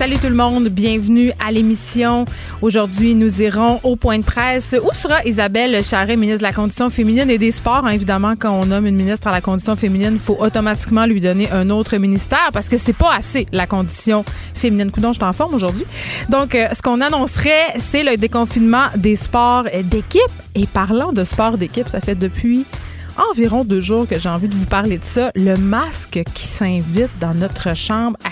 Salut tout le monde, bienvenue à l'émission. Aujourd'hui, nous irons au point de presse où sera Isabelle Charret, ministre de la Condition féminine et des Sports. Hein, évidemment, quand on nomme une ministre à la Condition féminine, il faut automatiquement lui donner un autre ministère parce que c'est pas assez la condition féminine. Coudon, je t'en forme aujourd'hui. Donc, euh, ce qu'on annoncerait, c'est le déconfinement des sports d'équipe. Et parlant de sport d'équipe, ça fait depuis environ deux jours que j'ai envie de vous parler de ça. Le masque qui s'invite dans notre chambre à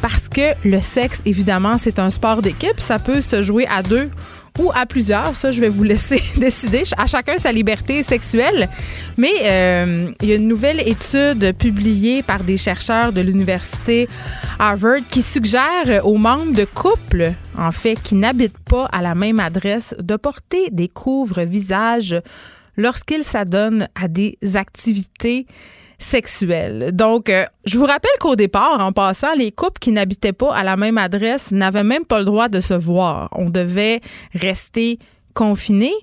Parce que le sexe, évidemment, c'est un sport d'équipe. Ça peut se jouer à deux ou à plusieurs. Ça, je vais vous laisser décider. À chacun sa liberté sexuelle. Mais euh, il y a une nouvelle étude publiée par des chercheurs de l'université Harvard qui suggère aux membres de couples, en fait, qui n'habitent pas à la même adresse, de porter des couvre-visages lorsqu'ils s'adonnent à des activités sexuelles. Donc, euh, je vous rappelle qu'au départ, en passant, les couples qui n'habitaient pas à la même adresse n'avaient même pas le droit de se voir. On devait rester confinés.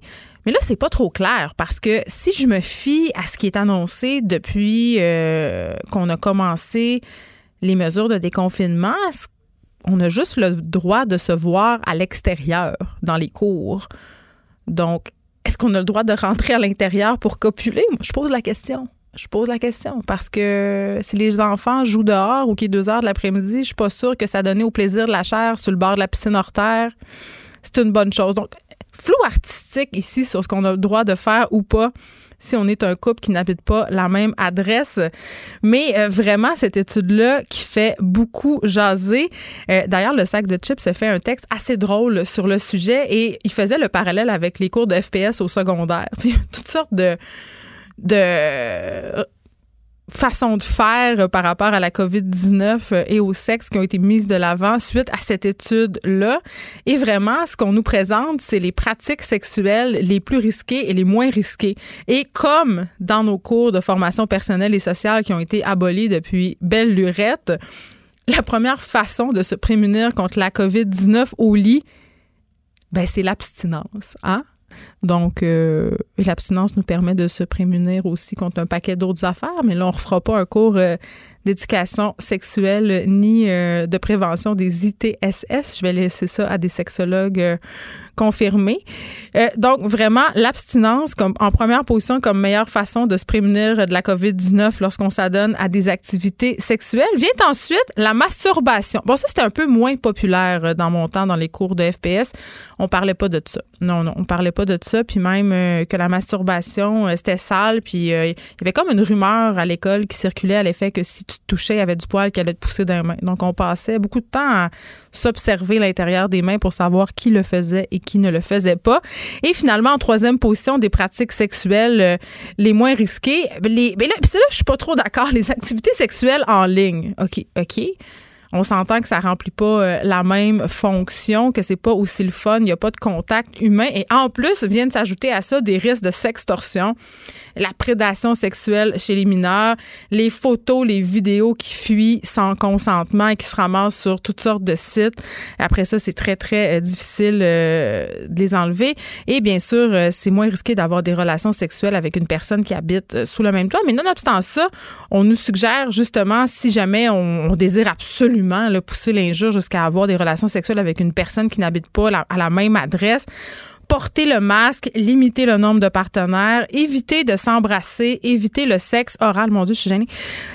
Mais là, c'est pas trop clair parce que si je me fie à ce qui est annoncé depuis euh, qu'on a commencé les mesures de déconfinement, on a juste le droit de se voir à l'extérieur, dans les cours? Donc, est-ce qu'on a le droit de rentrer à l'intérieur pour copuler? Je pose la question. Je pose la question parce que si les enfants jouent dehors ou qu'il est deux heures de l'après-midi, je suis pas sûre que ça donne au plaisir de la chair sur le bord de la piscine hors terre. C'est une bonne chose. Donc, flou artistique ici sur ce qu'on a le droit de faire ou pas si on est un couple qui n'habite pas la même adresse. Mais euh, vraiment, cette étude-là qui fait beaucoup jaser. Euh, d'ailleurs, le sac de chips se fait un texte assez drôle sur le sujet et il faisait le parallèle avec les cours de FPS au secondaire. Toutes sortes de de façon de faire euh, par rapport à la COVID-19 euh, et au sexe qui ont été mises de l'avant suite à cette étude-là. Et vraiment, ce qu'on nous présente, c'est les pratiques sexuelles les plus risquées et les moins risquées. Et comme dans nos cours de formation personnelle et sociale qui ont été abolis depuis belle lurette, la première façon de se prémunir contre la COVID-19 au lit, ben, c'est l'abstinence. Hein? Donc, euh, l'abstinence nous permet de se prémunir aussi contre un paquet d'autres affaires, mais là, on ne refera pas un cours euh, d'éducation sexuelle ni euh, de prévention des ITSS. Je vais laisser ça à des sexologues confirmés. donc, vraiment, l'abstinence comme en première position comme meilleure façon de se prémunir de la COVID-19 lorsqu'on s'adonne à des activités sexuelles. Vient ensuite la masturbation. Bon, ça, c'était un peu moins populaire dans mon temps dans les cours de FPS. On parlait pas de ça. Non, non, on parlait pas de ça, puis même euh, que la masturbation, euh, c'était sale, puis euh, il y avait comme une rumeur à l'école qui circulait à l'effet que si tu te touchais, il y avait du poil qui allait te pousser dans les mains. Donc, on passait beaucoup de temps à s'observer l'intérieur des mains pour savoir qui le faisait et qui ne le faisait pas. Et finalement, en troisième position, des pratiques sexuelles les moins risquées. Les, mais là, là, je suis pas trop d'accord. Les activités sexuelles en ligne. OK, OK on s'entend que ça remplit pas euh, la même fonction, que c'est pas aussi le fun, il n'y a pas de contact humain. Et en plus, viennent s'ajouter à ça des risques de sextorsion, la prédation sexuelle chez les mineurs, les photos, les vidéos qui fuient sans consentement et qui se ramassent sur toutes sortes de sites. Après ça, c'est très, très euh, difficile euh, de les enlever. Et bien sûr, c'est moins risqué d'avoir des relations sexuelles avec une personne qui habite sous le même toit. Mais nonobstant ça, on nous suggère justement, si jamais on désire absolument le pousser l'injure jusqu'à avoir des relations sexuelles avec une personne qui n'habite pas à la même adresse porter le masque, limiter le nombre de partenaires, éviter de s'embrasser, éviter le sexe oral, mon Dieu, je suis gênée,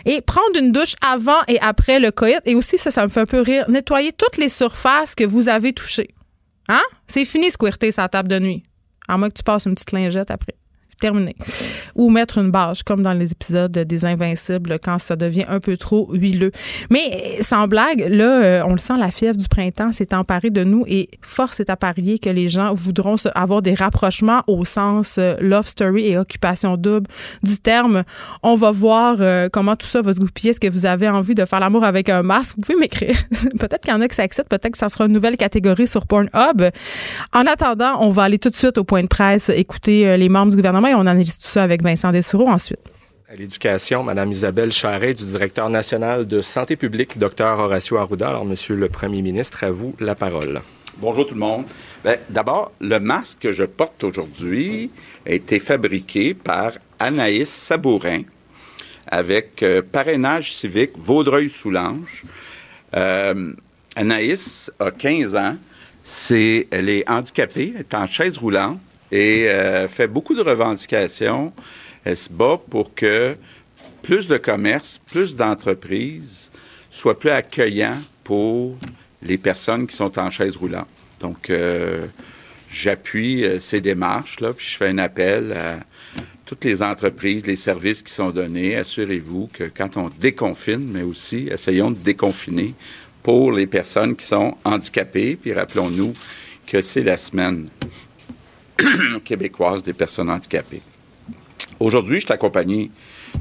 et prendre une douche avant et après le coït. Et aussi, ça, ça me fait un peu rire, nettoyer toutes les surfaces que vous avez touchées. Hein? C'est fini, squirter sa table de nuit. À moins que tu passes une petite lingette après terminé. Ou mettre une bâche, comme dans les épisodes des Invincibles, quand ça devient un peu trop huileux. Mais sans blague, là, euh, on le sent, la fièvre du printemps s'est emparée de nous et force est à parier que les gens voudront avoir des rapprochements au sens euh, love story et occupation double du terme. On va voir euh, comment tout ça va se goupiller. Est-ce que vous avez envie de faire l'amour avec un masque? Vous pouvez m'écrire. peut-être qu'il y en a qui s'acceptent, peut-être que ça sera une nouvelle catégorie sur Pornhub. En attendant, on va aller tout de suite au point de presse, écouter les membres du gouvernement on analyse tout ça avec Vincent Dessureau ensuite. À l'éducation, Mme Isabelle Charret, du directeur national de santé publique, Dr Horacio Arruda. Alors, Monsieur le Premier ministre, à vous la parole. Bonjour tout le monde. Ben, d'abord, le masque que je porte aujourd'hui a été fabriqué par Anaïs Sabourin avec euh, parrainage civique Vaudreuil-Soulanges. Euh, Anaïs a 15 ans. C'est, elle est handicapée, elle est en chaise roulante et euh, fait beaucoup de revendications. Elle se bat pour que plus de commerces, plus d'entreprises soient plus accueillants pour les personnes qui sont en chaise roulante. Donc, euh, j'appuie euh, ces démarches-là, puis je fais un appel à toutes les entreprises, les services qui sont donnés. Assurez-vous que quand on déconfine, mais aussi essayons de déconfiner pour les personnes qui sont handicapées. Puis rappelons-nous que c'est la semaine québécoise des personnes handicapées. Aujourd'hui, je suis accompagné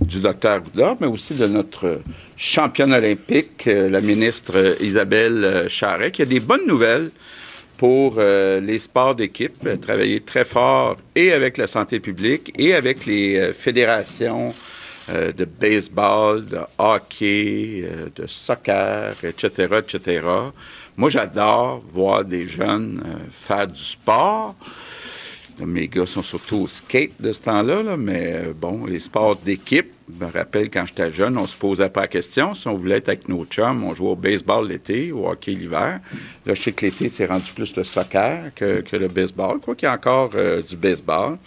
du docteur Goudard, mais aussi de notre championne olympique, euh, la ministre Isabelle euh, Charret, qui a des bonnes nouvelles pour euh, les sports d'équipe, travailler très fort et avec la santé publique et avec les fédérations de baseball, de hockey, de soccer, etc., etc. Moi, j'adore voir des jeunes faire du sport. Mes gars sont surtout au skate de ce temps-là, mais euh, bon, les sports d'équipe, me rappelle quand j'étais jeune, on se posait pas la question. Si on voulait être avec nos chums, on jouait au baseball l'été, au hockey l'hiver. Là, je sais que l'été, c'est rendu plus le soccer que, le baseball, quoi qu'il y a encore euh, du baseball.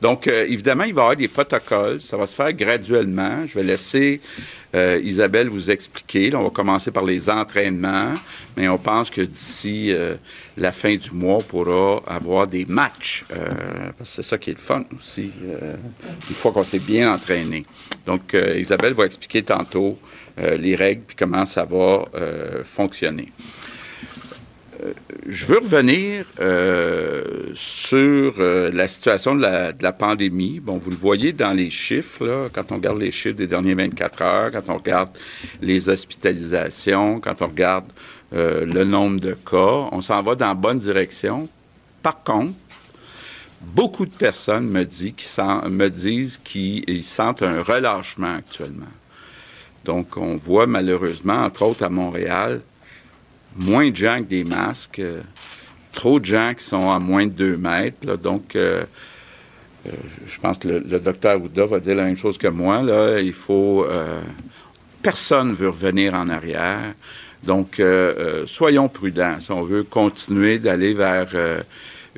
Donc, euh, évidemment, il va y avoir des protocoles. Ça va se faire graduellement. Je vais laisser euh, Isabelle vous expliquer. on va commencer par les entraînements, mais on pense que d'ici la fin du mois, on pourra avoir des matchs. c'est ça qui est le fun aussi, une fois qu'on s'est bien entraîné. Donc, Isabelle va expliquer tantôt les règles puis comment ça va fonctionner je veux revenir euh, sur euh, la situation de la, pandémie. Bon, vous le voyez dans les chiffres, quand on regarde les chiffres des dernières 24 heures, quand on regarde les hospitalisations, quand on regarde euh, le nombre de cas, on s'en va dans la bonne direction. Par contre, beaucoup de personnes me, me disent qu'ils sentent un relâchement actuellement. Donc, on voit malheureusement, entre autres à Montréal, moins de gens avec des masques, euh, trop de gens qui sont à moins de 2 mètres. donc, euh, euh, je pense que le, docteur Ouda va dire la même chose que moi. Là, il faut. personne ne veut revenir en arrière. Donc, soyons prudents. Si on veut continuer d'aller vers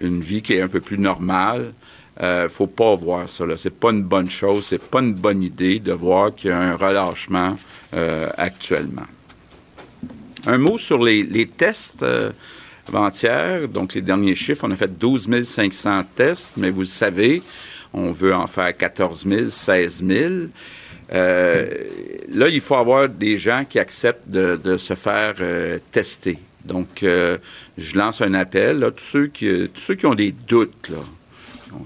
une vie qui est un peu plus normale, il ne faut pas voir ça. Ce n'est pas une bonne chose, c'est pas une bonne idée de voir qu'il y a un relâchement actuellement. Un mot sur les, tests euh, avant-hier. Donc, les derniers chiffres, on a fait 12 500 tests, mais vous le savez, on veut en faire 14 000, 16 000. là, il faut avoir des gens qui acceptent de, se faire euh, tester. Donc, euh, je lance un appel à tous ceux qui, ont des doutes, là,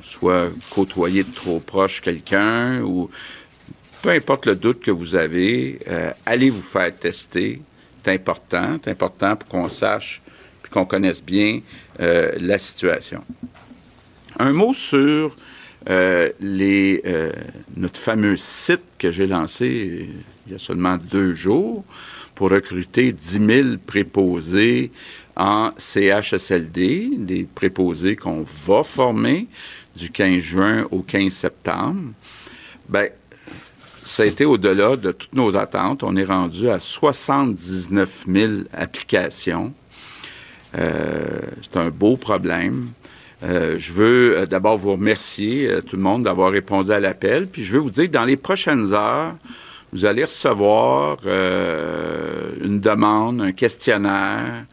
soit côtoyer de trop proche quelqu'un ou peu importe le doute que vous avez, allez vous faire tester c'est important. C'est important pour qu'on sache et qu'on connaisse bien euh, la situation. Un mot sur euh, les, euh, notre fameux site que j'ai lancé il y a seulement deux jours recruter 10 000 préposés en CHSLD, des préposés qu'on va former du 15 juin au 15 septembre. Bien, ça a été au-delà de toutes nos attentes. On est rendu à 79 000 applications. Euh, c'est un beau problème. Euh, je veux euh, d'abord vous remercier, tout le monde, d'avoir répondu à l'appel. Puis je veux vous dire que dans les prochaines heures, vous allez recevoir une demande, un questionnaire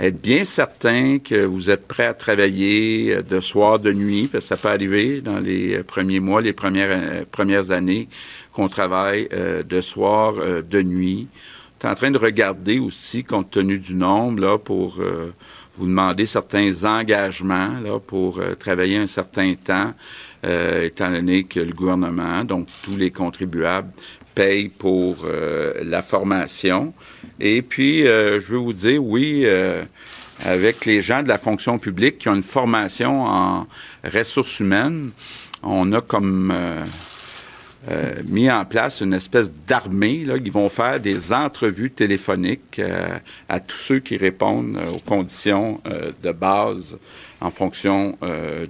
être bien certain que vous êtes prêt à travailler de soir, de nuit, parce que ça peut arriver dans les premiers mois, les premières, premières années qu'on travaille de soir, de nuit. On est en train de regarder aussi, compte tenu du nombre, là, pour vous demander certains engagements là, pour travailler un certain temps, étant donné que le gouvernement, donc tous les contribuables, paye pour euh, la formation. Et puis, euh, je veux vous dire, oui, euh, avec les gens de la fonction publique qui ont une formation en ressources humaines, on a comme mis en place une espèce d'armée qui vont faire des entrevues téléphoniques à tous ceux qui répondent aux conditions de base en fonction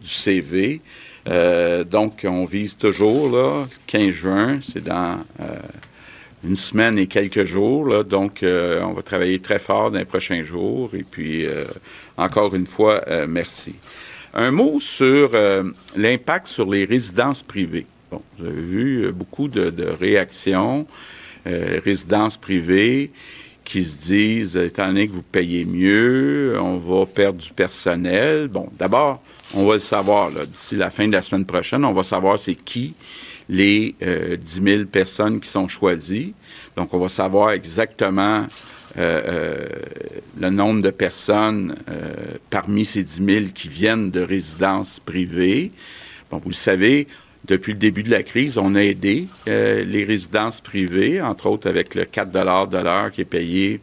du CV. Euh, donc, on vise toujours, là, 15 juin, c'est dans euh, une semaine et quelques jours. Là, donc, euh, on va travailler très fort dans les prochains jours. Et puis, encore une fois, merci. Un mot sur l'impact sur les résidences privées. Bon, vous avez vu beaucoup de, de réactions. résidences privées qui se disent, étant donné que vous payez mieux, on va perdre du personnel. Bon, d'abord, on va le savoir d'ici la fin de la semaine prochaine. On va savoir c'est qui les 10 euh, 000 personnes qui sont choisies. Donc, on va savoir exactement euh, euh, le nombre de personnes parmi ces 10 000 qui viennent de résidences privées. Bon, vous le savez, depuis le début de la crise, on a aidé les résidences privées, entre autres avec le 4 de l'heure qui est payé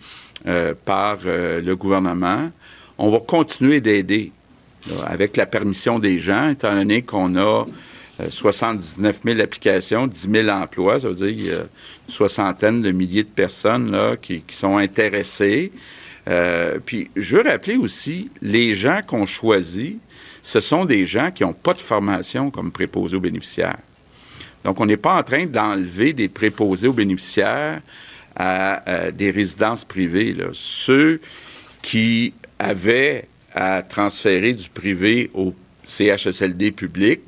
par le gouvernement. On va continuer d'aider avec la permission des gens, étant donné qu'on a 79 euh, 000 applications, 10 000 emplois, ça veut dire une soixantaine de milliers de personnes là, qui, sont intéressées. Euh, puis, je veux rappeler aussi, les gens qu'on choisit, ce sont des gens qui n'ont pas de formation comme préposés aux bénéficiaires. Donc, on n'est pas en train d'enlever des préposés aux bénéficiaires à, des résidences privées. Ceux qui avaient à transférer du privé au CHSLD public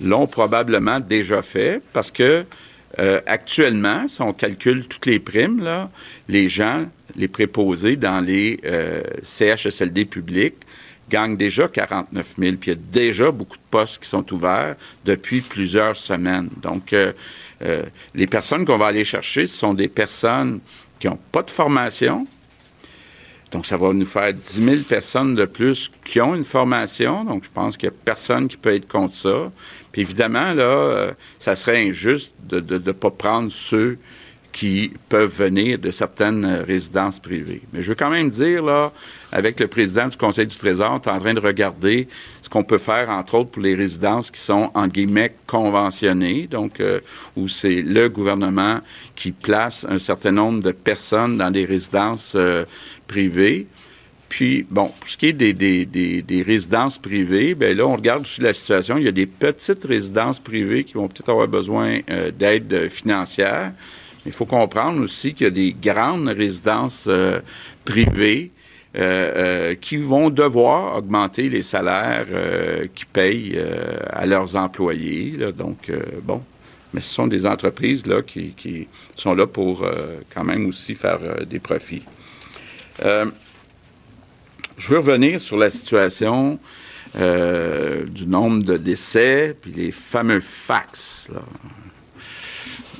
l'ont probablement déjà fait parce que euh, actuellement, si on calcule toutes les primes, là, les gens, les préposés dans les euh, CHSLD publics gagnent déjà 49 000. Puis il y a déjà beaucoup de postes qui sont ouverts depuis plusieurs semaines. Donc, euh, les personnes qu'on va aller chercher, ce sont des personnes qui n'ont pas de formation, donc, ça va nous faire 10 000 personnes de plus qui ont une formation. Donc, je pense qu'il n'y a personne qui peut être contre ça. Puis évidemment, là, euh, ça serait injuste de ne pas prendre ceux qui peuvent venir de certaines résidences privées. Mais je veux quand même dire, là, avec le président du Conseil du Trésor, on est en train de regarder ce qu'on peut faire, entre autres, pour les résidences qui sont, en guillemets, conventionnées, donc euh, où c'est le gouvernement qui place un certain nombre de personnes dans des résidences euh, privées. Puis, bon, pour ce qui est des, des, des, résidences privées, bien là, on regarde aussi la situation. Il y a des petites résidences privées qui vont peut-être avoir besoin euh, d'aide financière. Il faut comprendre aussi qu'il y a des grandes résidences euh, privées euh, euh, qui vont devoir augmenter les salaires qu'ils payent à leurs employés. Donc, bon, mais ce sont des entreprises là, qui, qui sont là pour quand même aussi faire des profits. Je veux revenir sur la situation du nombre de décès, puis les fameux fax.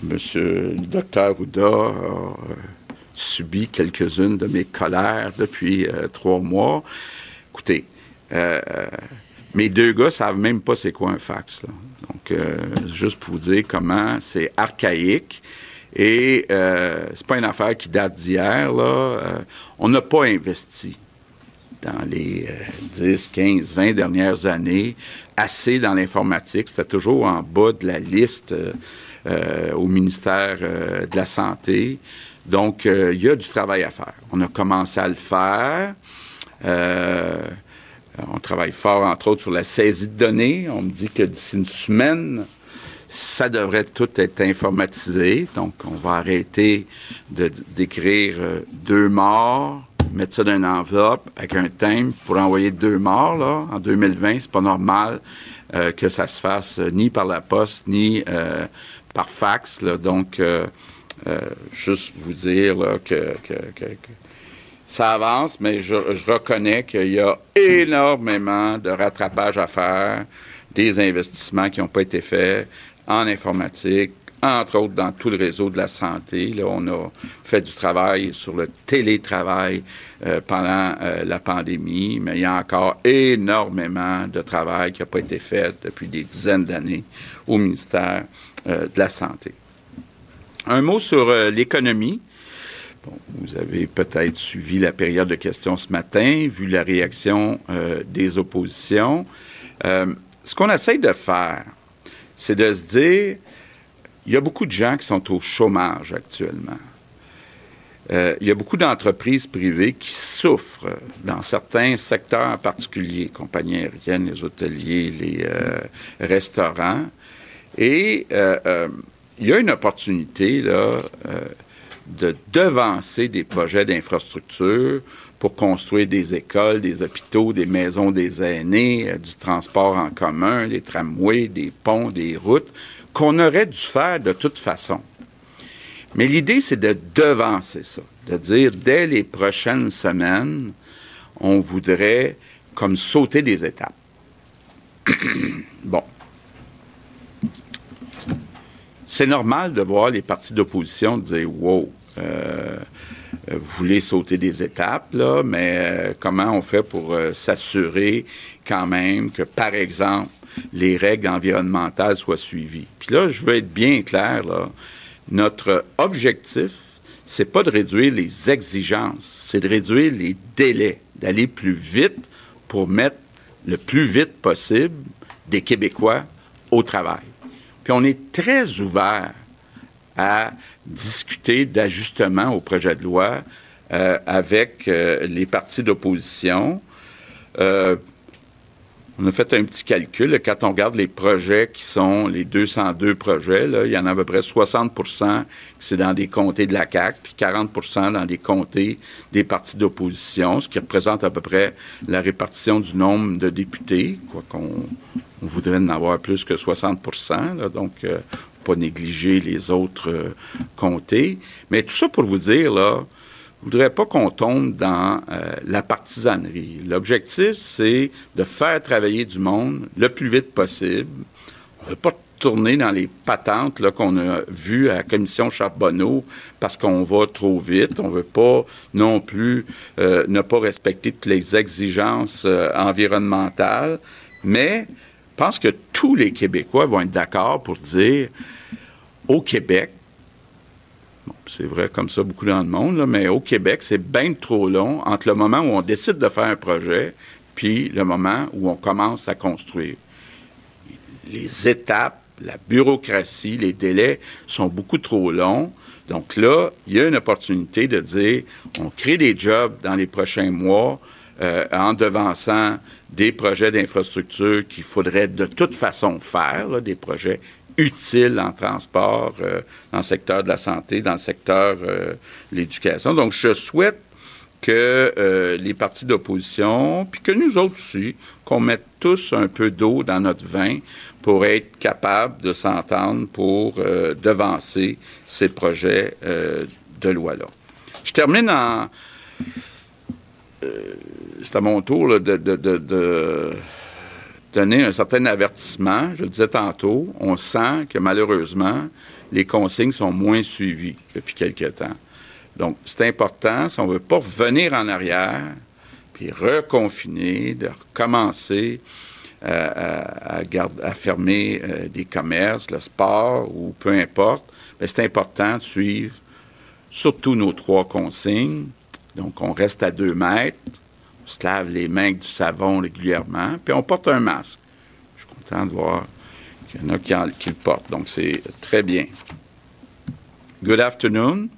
Monsieur le docteur Ouda a euh, subi quelques-unes de mes colères depuis euh, trois mois. Écoutez, euh, mes deux gars savent même pas c'est quoi un fax. Donc, juste pour vous dire comment c'est archaïque. Et euh, c'est pas une affaire qui date d'hier. Là. on n'a pas investi dans les 10, 15, 20 dernières années assez dans l'informatique. C'était toujours en bas de la liste euh, au ministère euh, de la Santé. Donc, euh, il y a du travail à faire. On a commencé à le faire. on travaille fort, entre autres, sur la saisie de données. On me dit que d'ici une semaine, ça devrait tout être informatisé. Donc, on va arrêter d'écrire deux morts, mettre ça dans une enveloppe avec un thème pour envoyer deux morts. Là. En 2020, c'est pas normal que ça se fasse ni par la poste, ni par fax. donc, euh, euh, juste vous dire que, ça avance, mais je, reconnais qu'il y a énormément de rattrapage à faire, des investissements qui n'ont pas été faits en informatique, entre autres dans tout le réseau de la santé. Là, on a fait du travail sur le télétravail euh, pendant euh, la pandémie, mais il y a encore énormément de travail qui n'a pas été fait depuis des dizaines d'années au ministère euh, de la Santé. Un mot sur l'économie vous avez peut-être suivi la période de questions ce matin, vu la réaction euh, des oppositions. Euh, ce qu'on essaye de faire, c'est de se dire, il y a beaucoup de gens qui sont au chômage actuellement. Euh, il y a beaucoup d'entreprises privées qui souffrent dans certains secteurs en particulier, compagnies aériennes, les hôteliers, les restaurants. Et il y a une opportunité là, de devancer des projets d'infrastructure pour construire des écoles, des hôpitaux, des maisons des aînés, euh, du transport en commun, des tramways, des ponts, des routes, qu'on aurait dû faire de toute façon. Mais l'idée, c'est de devancer ça, de dire dès les prochaines semaines, on voudrait comme sauter des étapes. bon c'est normal de voir les partis d'opposition dire Wow, euh, vous voulez sauter des étapes, là, mais euh, comment on fait pour euh, s'assurer quand même que, par exemple, les règles environnementales soient suivies? Puis là, je veux être bien clair, là, notre objectif, c'est pas de réduire les exigences, c'est de réduire les délais, d'aller plus vite pour mettre le plus vite possible des Québécois au travail. Puis on est très ouvert à discuter d'ajustements au projet de loi euh, avec euh, les partis d'opposition. Euh, on a fait un petit calcul. Quand on regarde les projets qui sont les 202 projets, il y en a à peu près 60% qui c'est dans des comtés de la CAQ, puis 40% dans des comtés des partis d'opposition, ce qui représente à peu près la répartition du nombre de députés, quoi qu'on on voudrait en avoir plus que 60% donc euh, pas négliger les autres euh, comtés. Mais tout ça pour vous dire, là, je voudrais pas qu'on tombe dans euh, la partisanerie. L'objectif, c'est de faire travailler du monde le plus vite possible. On ne veut pas tourner dans les patentes qu'on a vues à la commission Charbonneau parce qu'on va trop vite. On ne veut pas non plus ne pas respecter toutes les exigences environnementales. Mais je pense que tous les Québécois vont être d'accord pour dire au Québec, c'est vrai comme ça beaucoup dans le monde, mais au Québec, c'est bien trop long entre le moment où on décide de faire un projet puis le moment où on commence à construire. Les étapes, la bureaucratie, les délais sont beaucoup trop longs. Donc là, il y a une opportunité de dire, on crée des jobs dans les prochains mois euh, en devançant des projets d'infrastructure qu'il faudrait de toute façon faire, des projets utiles en transport, euh, dans le secteur de la santé, dans le secteur euh, de l'éducation. Donc, je souhaite que euh, les partis d'opposition, puis que nous autres aussi, qu'on mette tous un peu d'eau dans notre vin pour être capable de s'entendre pour devancer ces projets de loi-là. Je termine en c'est à mon tour de, donner un certain avertissement. Je le disais tantôt, on sent que malheureusement, les consignes sont moins suivies depuis quelque temps. Donc, c'est important, si on ne veut pas revenir en arrière, puis reconfiner, de recommencer euh, à, fermer euh, des commerces, le sport ou peu importe, ben, c'est important de suivre surtout nos trois consignes. Donc, on reste à deux mètres, se lave les mains avec du savon régulièrement, puis on porte un masque. Je suis content de voir qu'il y en a qui, le portent. Donc, c'est très bien. Good afternoon.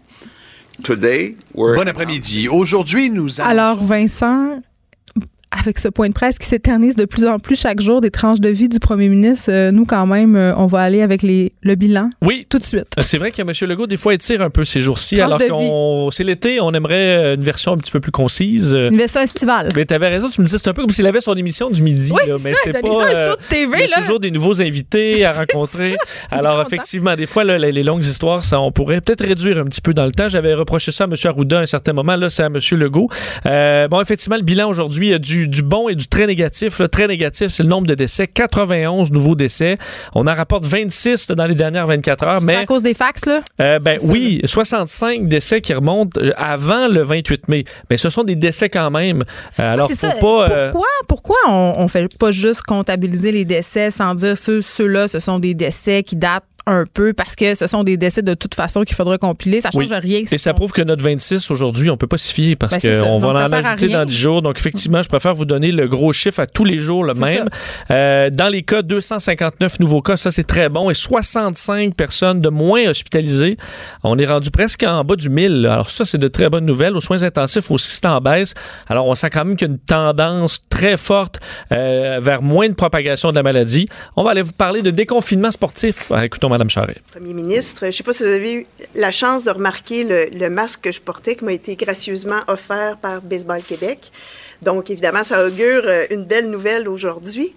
Today, Bon après-midi. Aujourd'hui, nous Alors, Vincent, avec ce point de presse qui s'éternise de plus en plus chaque jour des tranches de vie du premier ministre, euh, nous, quand même, euh, on va aller avec les, le bilan. Oui. Tout de suite. C'est vrai que M. Legault, des fois, étire un peu ces jours-ci. Alors qu'on c'est l'été, on aimerait une version un petit peu plus concise. Une version estivale. Mais tu avais raison, tu me disais, c'est un peu comme s'il avait son émission du midi. Oui, là, c'est mais c'est pas. euh, show de TV, il y a toujours des nouveaux invités à rencontrer. ça. Alors, effectivement, des fois, là, les, les longues histoires, ça, on pourrait peut-être réduire un petit peu dans le temps. J'avais reproché ça à M. Arruda à un certain moment. Là, c'est à M. Legault. Euh, bon, effectivement, le bilan aujourd'hui, il y a du, du bon et du très négatif. Le très négatif, c'est le nombre de décès. 91 nouveaux décès. On en rapporte 26 là, dans les dernières 24 heures. C'est Mais à cause des fax, là? euh, ben oui, 65 décès qui remontent euh, avant le 28 mai. Mais ce sont des décès quand même. Euh, alors, C'est faut ça. pas. euh, Pourquoi, pourquoi on, on fait pas juste comptabiliser les décès sans dire ceux, ceux-là, ce sont des décès qui datent un peu parce que ce sont des décès de toute façon qu'il faudra compiler. Ça change Oui. rien. Et ça prouve que notre 26 aujourd'hui, on peut pas s'y fier parce Ben, qu'on va en ajouter dans 10 jours. Donc, effectivement, je préfère vous donner le gros chiffre à tous les jours, le même. Euh, dans les cas, 259 nouveaux cas, ça c'est très bon. Et 65 personnes de moins hospitalisées. On est rendu presque en bas du 1000. là. Alors, ça, c'est de très bonnes nouvelles. Aux soins intensifs aussi, c'est en baisse. Alors, on sent quand même qu'il y a une tendance très forte euh, vers moins de propagation de la maladie. On va aller vous parler de déconfinement sportif. Ah, écoutons, Mme Charret. Premier ministre, je ne sais pas si vous avez eu la chance de remarquer le, masque que je portais qui m'a été gracieusement offert par Baseball Québec. Donc, évidemment, ça augure euh, une belle nouvelle aujourd'hui.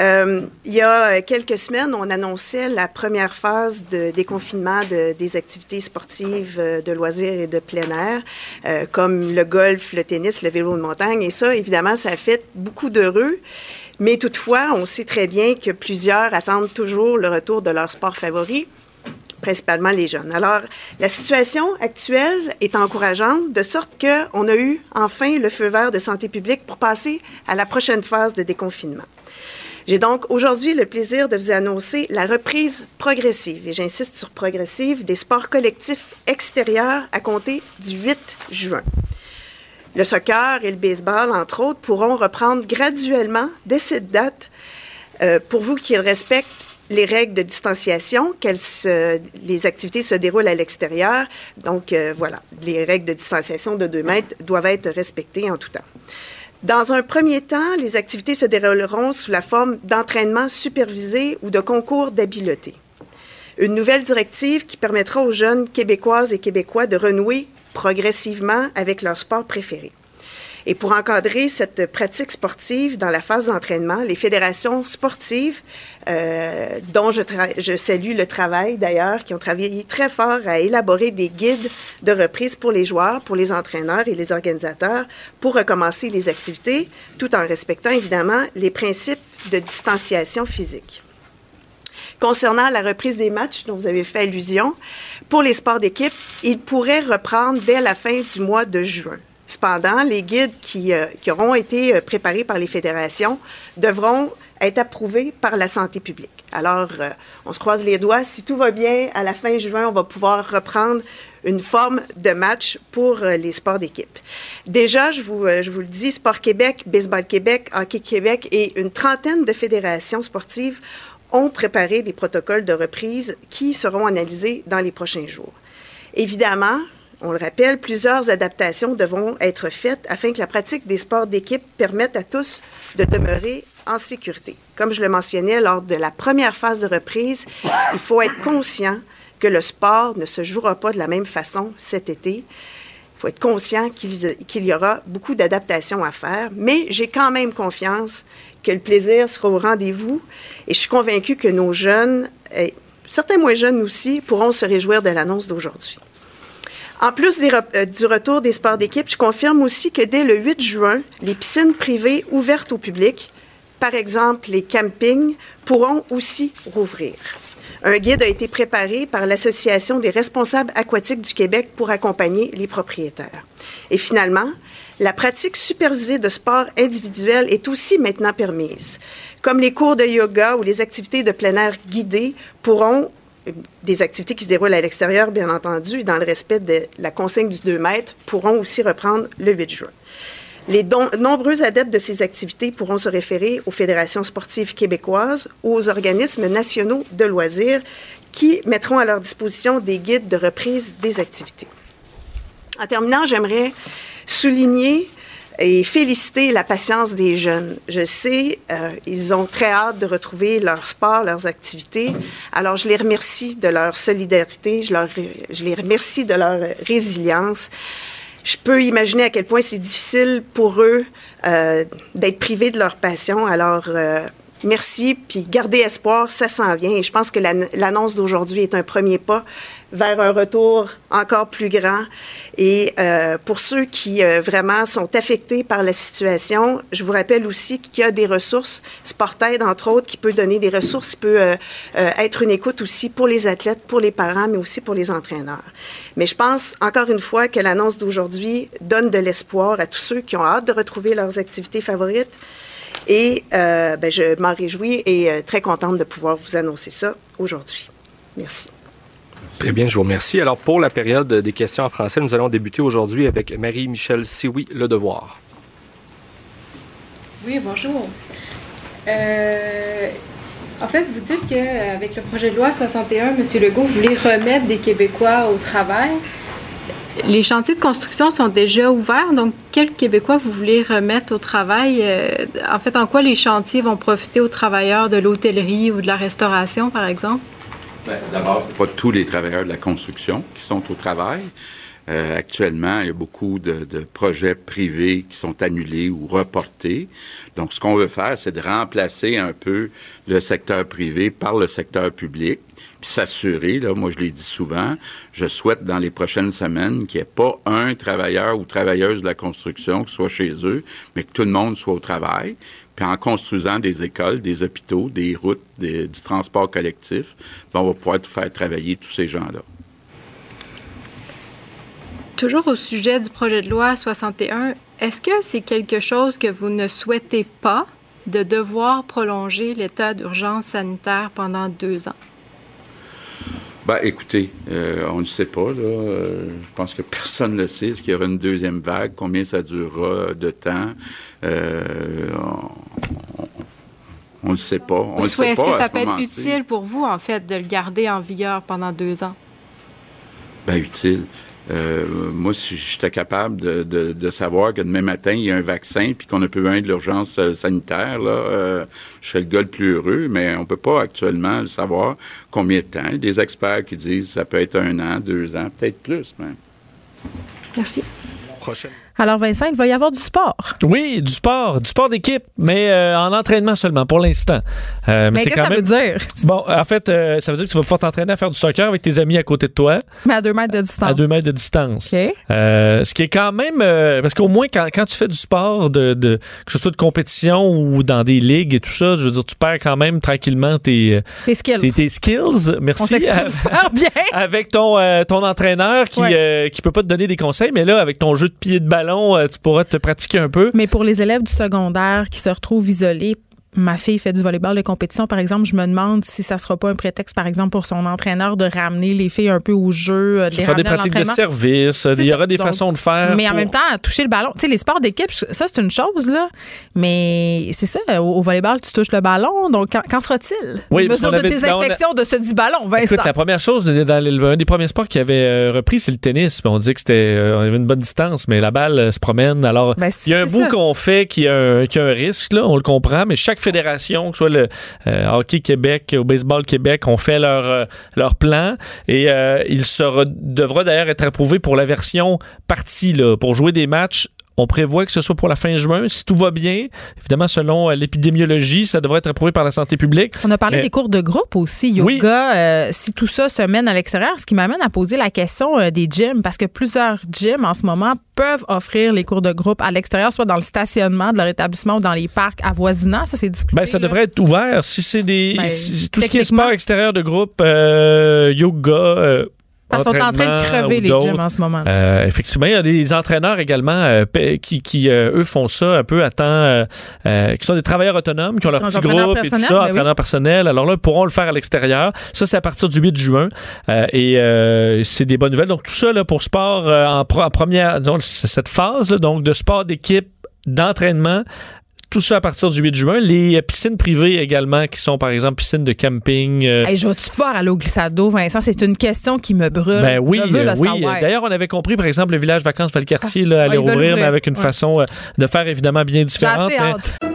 Euh, il y a euh, quelques semaines, on annonçait la première phase de déconfinement de- des activités sportives de loisirs et de plein air, comme le golf, le tennis, le vélo de montagne. Et ça, évidemment, ça a fait beaucoup d'heureux. Mais toutefois, on sait très bien que plusieurs attendent toujours le retour de leur sport favori principalement les jeunes. Alors, la situation actuelle est encourageante, de sorte qu'on a eu enfin le feu vert de santé publique pour passer à la prochaine phase de déconfinement. J'ai donc aujourd'hui le plaisir de vous annoncer la reprise progressive, et j'insiste sur progressive, des sports collectifs extérieurs à compter du 8 juin. Le soccer et le baseball, entre autres, pourront reprendre graduellement dès cette date, euh, pourvu qu'ils respectent les règles de distanciation, se- les activités se déroulent à l'extérieur. Donc, euh, voilà, les règles de distanciation de 2 mètres doivent être respectées en tout temps. Dans un premier temps, les activités se dérouleront sous la forme d'entraînement supervisé ou de concours d'habileté. Une nouvelle directive qui permettra aux jeunes Québécoises et Québécois de renouer progressivement avec leur sport préféré. Et pour encadrer cette pratique sportive dans la phase d'entraînement, les fédérations sportives, euh, dont je, je salue le travail d'ailleurs, qui ont travaillé très fort à élaborer des guides de reprise pour les joueurs, pour les entraîneurs et les organisateurs, pour recommencer les activités, tout en respectant évidemment les principes de distanciation physique. Concernant la reprise des matchs dont vous avez fait allusion, pour les sports d'équipe, ils pourraient reprendre dès la fin du mois de juin. Cependant, les guides qui, euh, qui auront été euh, préparés par les fédérations devront être approuvés par la santé publique. Alors, euh, on se croise les doigts. Si tout va bien, à la fin juin, on va pouvoir reprendre une forme de match pour les sports d'équipe. Déjà, je vous, je vous le dis, Sport Québec, Baseball Québec, Hockey Québec et une trentaine de fédérations sportives ont préparé des protocoles de reprise qui seront analysés dans les prochains jours. Évidemment, on le rappelle, plusieurs adaptations devront être faites afin que la pratique des sports d'équipe permette à tous de demeurer en sécurité. Comme je le mentionnais lors de la première phase de reprise, il faut être conscient que le sport ne se jouera pas de la même façon cet été. Faut être conscient qu'il y aura beaucoup d'adaptations à faire, mais j'ai quand même confiance que le plaisir sera au rendez-vous et je suis convaincue que nos jeunes, certains moins jeunes aussi, pourront se réjouir de l'annonce d'aujourd'hui. En plus euh, du retour des sports d'équipe, je confirme aussi que dès le 8 juin, les piscines privées ouvertes au public, par exemple les campings, pourront aussi rouvrir. Un guide a été préparé par l'Association des responsables aquatiques du Québec pour accompagner les propriétaires. Et finalement, la pratique supervisée de sport individuel est aussi maintenant permise. Comme les cours de yoga ou les activités de plein air guidées pourront des activités qui se déroulent à l'extérieur, bien entendu, dans le respect de la consigne du 2 mètres, pourront aussi reprendre le 8 juin. Les nombreux adeptes de ces activités pourront se référer aux fédérations sportives québécoises ou aux organismes nationaux de loisirs qui mettront à leur disposition des guides de reprise des activités. En terminant, j'aimerais souligner et féliciter la patience des jeunes. Je sais, euh, ils ont très hâte de retrouver leur sport, leurs activités. Alors, je les remercie de leur solidarité, je les remercie de leur résilience. Je peux imaginer à quel point c'est difficile pour eux euh, d'être privés de leur passion. Alors, euh, merci, puis gardez espoir, ça s'en vient. Et je pense que l'annonce d'aujourd'hui est un premier pas vers un retour encore plus grand. Et euh, pour ceux qui euh, vraiment sont affectés par la situation, je vous rappelle aussi qu'il y a des ressources, Sportaid entre autres, qui peut donner des ressources, qui peut euh, être une écoute aussi pour les athlètes, pour les parents, mais aussi pour les entraîneurs. Mais je pense encore une fois que l'annonce d'aujourd'hui donne de l'espoir à tous ceux qui ont hâte de retrouver leurs activités favorites. Et ben, je m'en réjouis et très contente de pouvoir vous annoncer ça aujourd'hui. Merci. Très bien, je vous remercie. Alors, pour la période des questions en français, nous allons débuter aujourd'hui avec Marie-Michel Sioui, Le Devoir. Oui, bonjour. Euh, en fait, vous dites qu'avec le projet de loi 61, M. Legault voulait remettre des Québécois au travail. Les chantiers de construction sont déjà ouverts, donc quels Québécois vous voulez remettre au travail? Euh, en fait, en quoi les chantiers vont profiter aux travailleurs de l'hôtellerie ou de la restauration, par exemple? Ben, d'abord, ce pas tous les travailleurs de la construction qui sont au travail. Euh, actuellement, il y a beaucoup de, projets privés qui sont annulés ou reportés. Donc, ce qu'on veut faire, c'est de remplacer un peu le secteur privé par le secteur public, s'assurer, là, moi je l'ai dit souvent, je souhaite dans les prochaines semaines qu'il n'y ait pas un travailleur ou travailleuse de la construction qui soit chez eux, mais que tout le monde soit au travail. Puis en construisant des écoles, des hôpitaux, des routes, du transport collectif, ben, on va pouvoir faire travailler tous ces gens-là. Toujours au sujet du projet de loi 61, est-ce que c'est quelque chose que vous ne souhaitez pas de devoir prolonger l'état d'urgence sanitaire pendant deux ans? Ben, écoutez, euh, on ne sait pas. Là. Euh, je pense que personne ne sait. Est-ce qu'il y aura une deuxième vague? Combien ça durera de temps? Euh, on ne sait pas. On Est-ce que ça peut être utile pour vous, en fait, de le garder en vigueur pendant deux ans? Bien, utile. Euh, moi, si j'étais capable de, savoir que demain matin, il y a un vaccin puis qu'on a besoin de l'urgence euh, sanitaire, là, euh, je serais le gars le plus heureux, mais on ne peut pas actuellement savoir combien de temps. Il y a des experts qui disent que ça peut être un an, deux ans, peut-être plus même. Merci. Prochaine. Alors, Vincent, il va y avoir du sport. Oui, du sport, du sport d'équipe, mais euh, en entraînement seulement pour l'instant. Euh, mais, qu'est-ce que ça veut dire? Bon, en fait, euh, ça veut dire que tu vas pouvoir t'entraîner à faire du soccer avec tes amis à côté de toi. Mais à deux mètres de distance. À deux mètres de distance. OK. ce qui est quand même. parce qu'au moins, quand, tu fais du sport, de, que ce soit de compétition ou dans des ligues et tout ça, je veux dire, tu perds quand même tranquillement tes, tes skills. Tes, skills. Merci. On bien. avec ton, ton entraîneur qui ne qui peut pas te donner des conseils, mais là, avec ton jeu de pied de euh, tu pourras te pratiquer un peu. Mais pour les élèves du secondaire qui se retrouvent isolés ma fille fait du volleyball de compétition, par exemple, je me demande si ça sera pas un prétexte, par exemple, pour son entraîneur de ramener les filles un peu au jeu, euh, de les faire des pratiques de service. Il y aura des façons de faire. Mais en même temps, toucher le ballon. Tu sais, les sports d'équipe, ça, c'est une chose, là. Mais c'est ça, au, volleyball, tu touches le ballon. Donc, qu'en sera-t-il? Oui, mesure de désinfection de ce dit ballon, Vincent. Écoute, la première chose, dans un des premiers sports qui avait euh, repris, c'est le tennis. On dit que c'était euh, avait une bonne distance, mais la balle se promène. Alors, ben, il y a un bout qu'on fait qui a, un, qui a un risque, là, on le comprend, mais chaque fédération, que ce soit le euh, Hockey Québec ou Baseball Québec, ont fait leur, euh, plan. Et euh, il sera, devra d'ailleurs être approuvé pour la version partie, pour jouer des matchs on prévoit que ce soit pour la fin juin. Si tout va bien, évidemment, selon euh, l'épidémiologie, ça devrait être approuvé par la santé publique. On a parlé des cours de groupe aussi, yoga. Euh, si tout ça se mène à l'extérieur, ce qui m'amène à poser la question euh, des gyms, parce que plusieurs gyms en ce moment peuvent offrir les cours de groupe à l'extérieur, soit dans le stationnement de leur établissement ou dans les parcs avoisinants. Ça, c'est discuté. Ben, ça devrait être ouvert. Si c'est des. Ben, tout ce qui est sport extérieur de groupe, yoga, parce qu'ils sont en train de crever les gyms en ce moment. Euh, effectivement, il y a des entraîneurs également euh, qui, qui euh, eux, font ça un peu à temps, qui sont des travailleurs autonomes, qui ont leur petit groupe et tout ça, ben entraîneurs personnels. Alors là, ils pourront le faire à l'extérieur. Ça, c'est à partir du 8 juin. et c'est des bonnes nouvelles. Donc, tout ça là, pour sport en, première, donc, cette phase là, donc de sport d'équipe, d'entraînement Tout ça à partir du 8 juin. Les euh, piscines privées également, qui sont par exemple piscines de camping. euh, Hey, je vais-tu pouvoir aller au glissade d'eau, Vincent? C'est une question qui me brûle. ben oui, Je veux le oui. savoir. D'ailleurs, on avait compris, par exemple, le village vacances Valcartier là, allait ils veulent rouvrir, mais avec une Ouais. façon euh, de faire évidemment bien J'ai différente. assez mais-.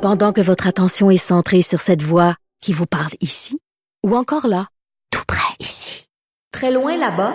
Pendant que votre attention est centrée sur cette voix qui vous parle ici, ou encore là, tout près ici, très loin là-bas,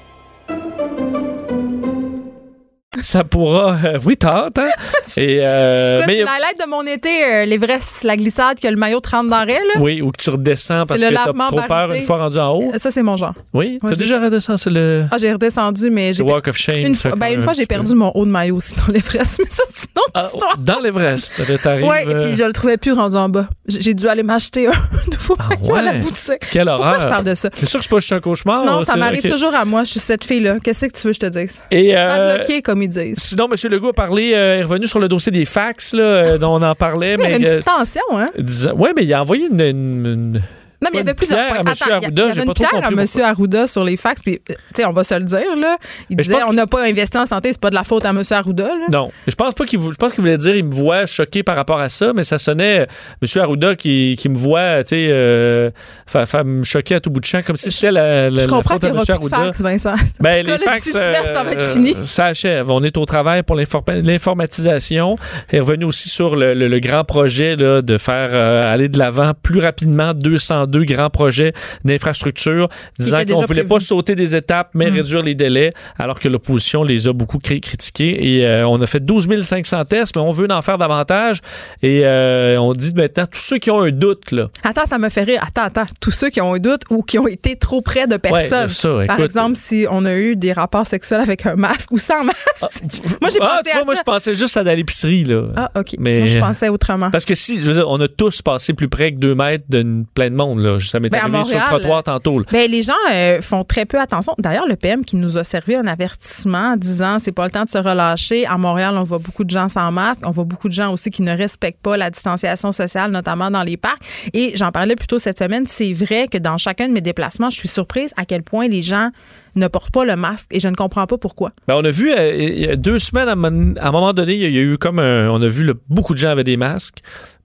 Ça pourra. euh, oui, t'as hâte, hein? Et, euh, Écoute, mais, c'est l'highlight de mon été, euh, l'Everest, la glissade, que le maillot te rentre dans le là. oui, ou que tu redescends parce que le t'as trop peur une fois rendu en haut. Euh, Ça, c'est mon genre. Oui, Moi, t'as je déjà redescendu le, Ah, j'ai redescendu, mais le j'ai Walk of Shame. une fois, ben, une un fois j'ai peu. perdu mon haut de maillot aussi dans l'Everest, mais ça, c'est une autre Ah, histoire. dans l'Everest, t'arrives. Oui, euh, puis je le trouvais plus rendu en bas. J'ai dû aller m'acheter un nouveau Ah maillot à la ouais? boutique. Quelle Pourquoi je horreur. parle de ça? C'est sûr que c'est pas juste un cauchemar. non, ça m'arrive toujours à moi. Je suis cette fille-là. Qu'est-ce que tu veux que je te dise? Et, euh, comme disent. Sinon, M. Legault a parlé, euh, est revenu sur le dossier des fax, là, euh, dont on en parlait. Il y avait une mais, petite tension, hein? euh, ouais, mais il a envoyé une. une- une- Non, mais il y avait plusieurs points. à M. Attends, il y avait pas une trop pierre à compris M. Arruda sur les fax, puis, tu sais, on va se le dire, là. Il Mais disait, on n'a pas investi en santé, c'est pas de la faute à M. Arruda, là. Non, je pense pas qu'il vou- voulait dire il me voit choqué par rapport à ça, mais ça sonnait euh, M. Arruda qui, qui me voit, tu sais, euh, me choquer à tout bout de champ, comme si c'était la, la, Je comprends qu'il à n'y M. aura plus de fax, Vincent. Ben, les fax, ça va être euh, fini. ça achève. On est au travail pour l'informa- l'informatisation. Est revenu aussi sur le, grand projet là, de faire euh, aller de l'avant plus rapidement 202 grands projets d'infrastructure, disant qu'on déjà voulait prévu. pas sauter des étapes, mais Mm. réduire les délais, alors que l'opposition les a beaucoup cri- critiqués. Et euh, on a fait 12 500 tests, mais on veut en faire davantage. Et euh, on dit maintenant, tous ceux qui ont un doute, là, Attends, ça me fait rire. Attends, attends. Tous ceux qui ont un doute ou qui ont été trop près de personnes. Ouais, ça, Par écoute. exemple, si on a eu des rapports sexuels avec un masque ou sans masque. moi, j'ai ah, pensé tu vois, à moi, ça. je pensais juste à l'épicerie, là. Ah, OK. Mais- Moi, je pensais autrement. Parce que si, je veux dire, on a tous passé plus près que deux mètres de plein de monde, là. Ça m'est Ben, arrivé sur le trottoir tantôt, là. Ben, les gens euh, font très peu attention. D'ailleurs, le PM qui nous a servi un avertissement en disant c'est pas le temps de se relâcher. À Montréal, on voit beaucoup de gens sans masque. On voit beaucoup de gens aussi qui ne respectent pas la distanciation sociale, notamment dans les parcs. Et j'en parlais plus tôt cette semaine. C'est vrai que dans chacun de mes déplacements, je suis surprise à quel point les gens ne portent pas le masque et je ne comprends pas pourquoi. Ben, on a vu, euh, il y a deux semaines, à un moment- à un moment donné, il y a eu comme un, on a vu beaucoup de gens avaient des masques.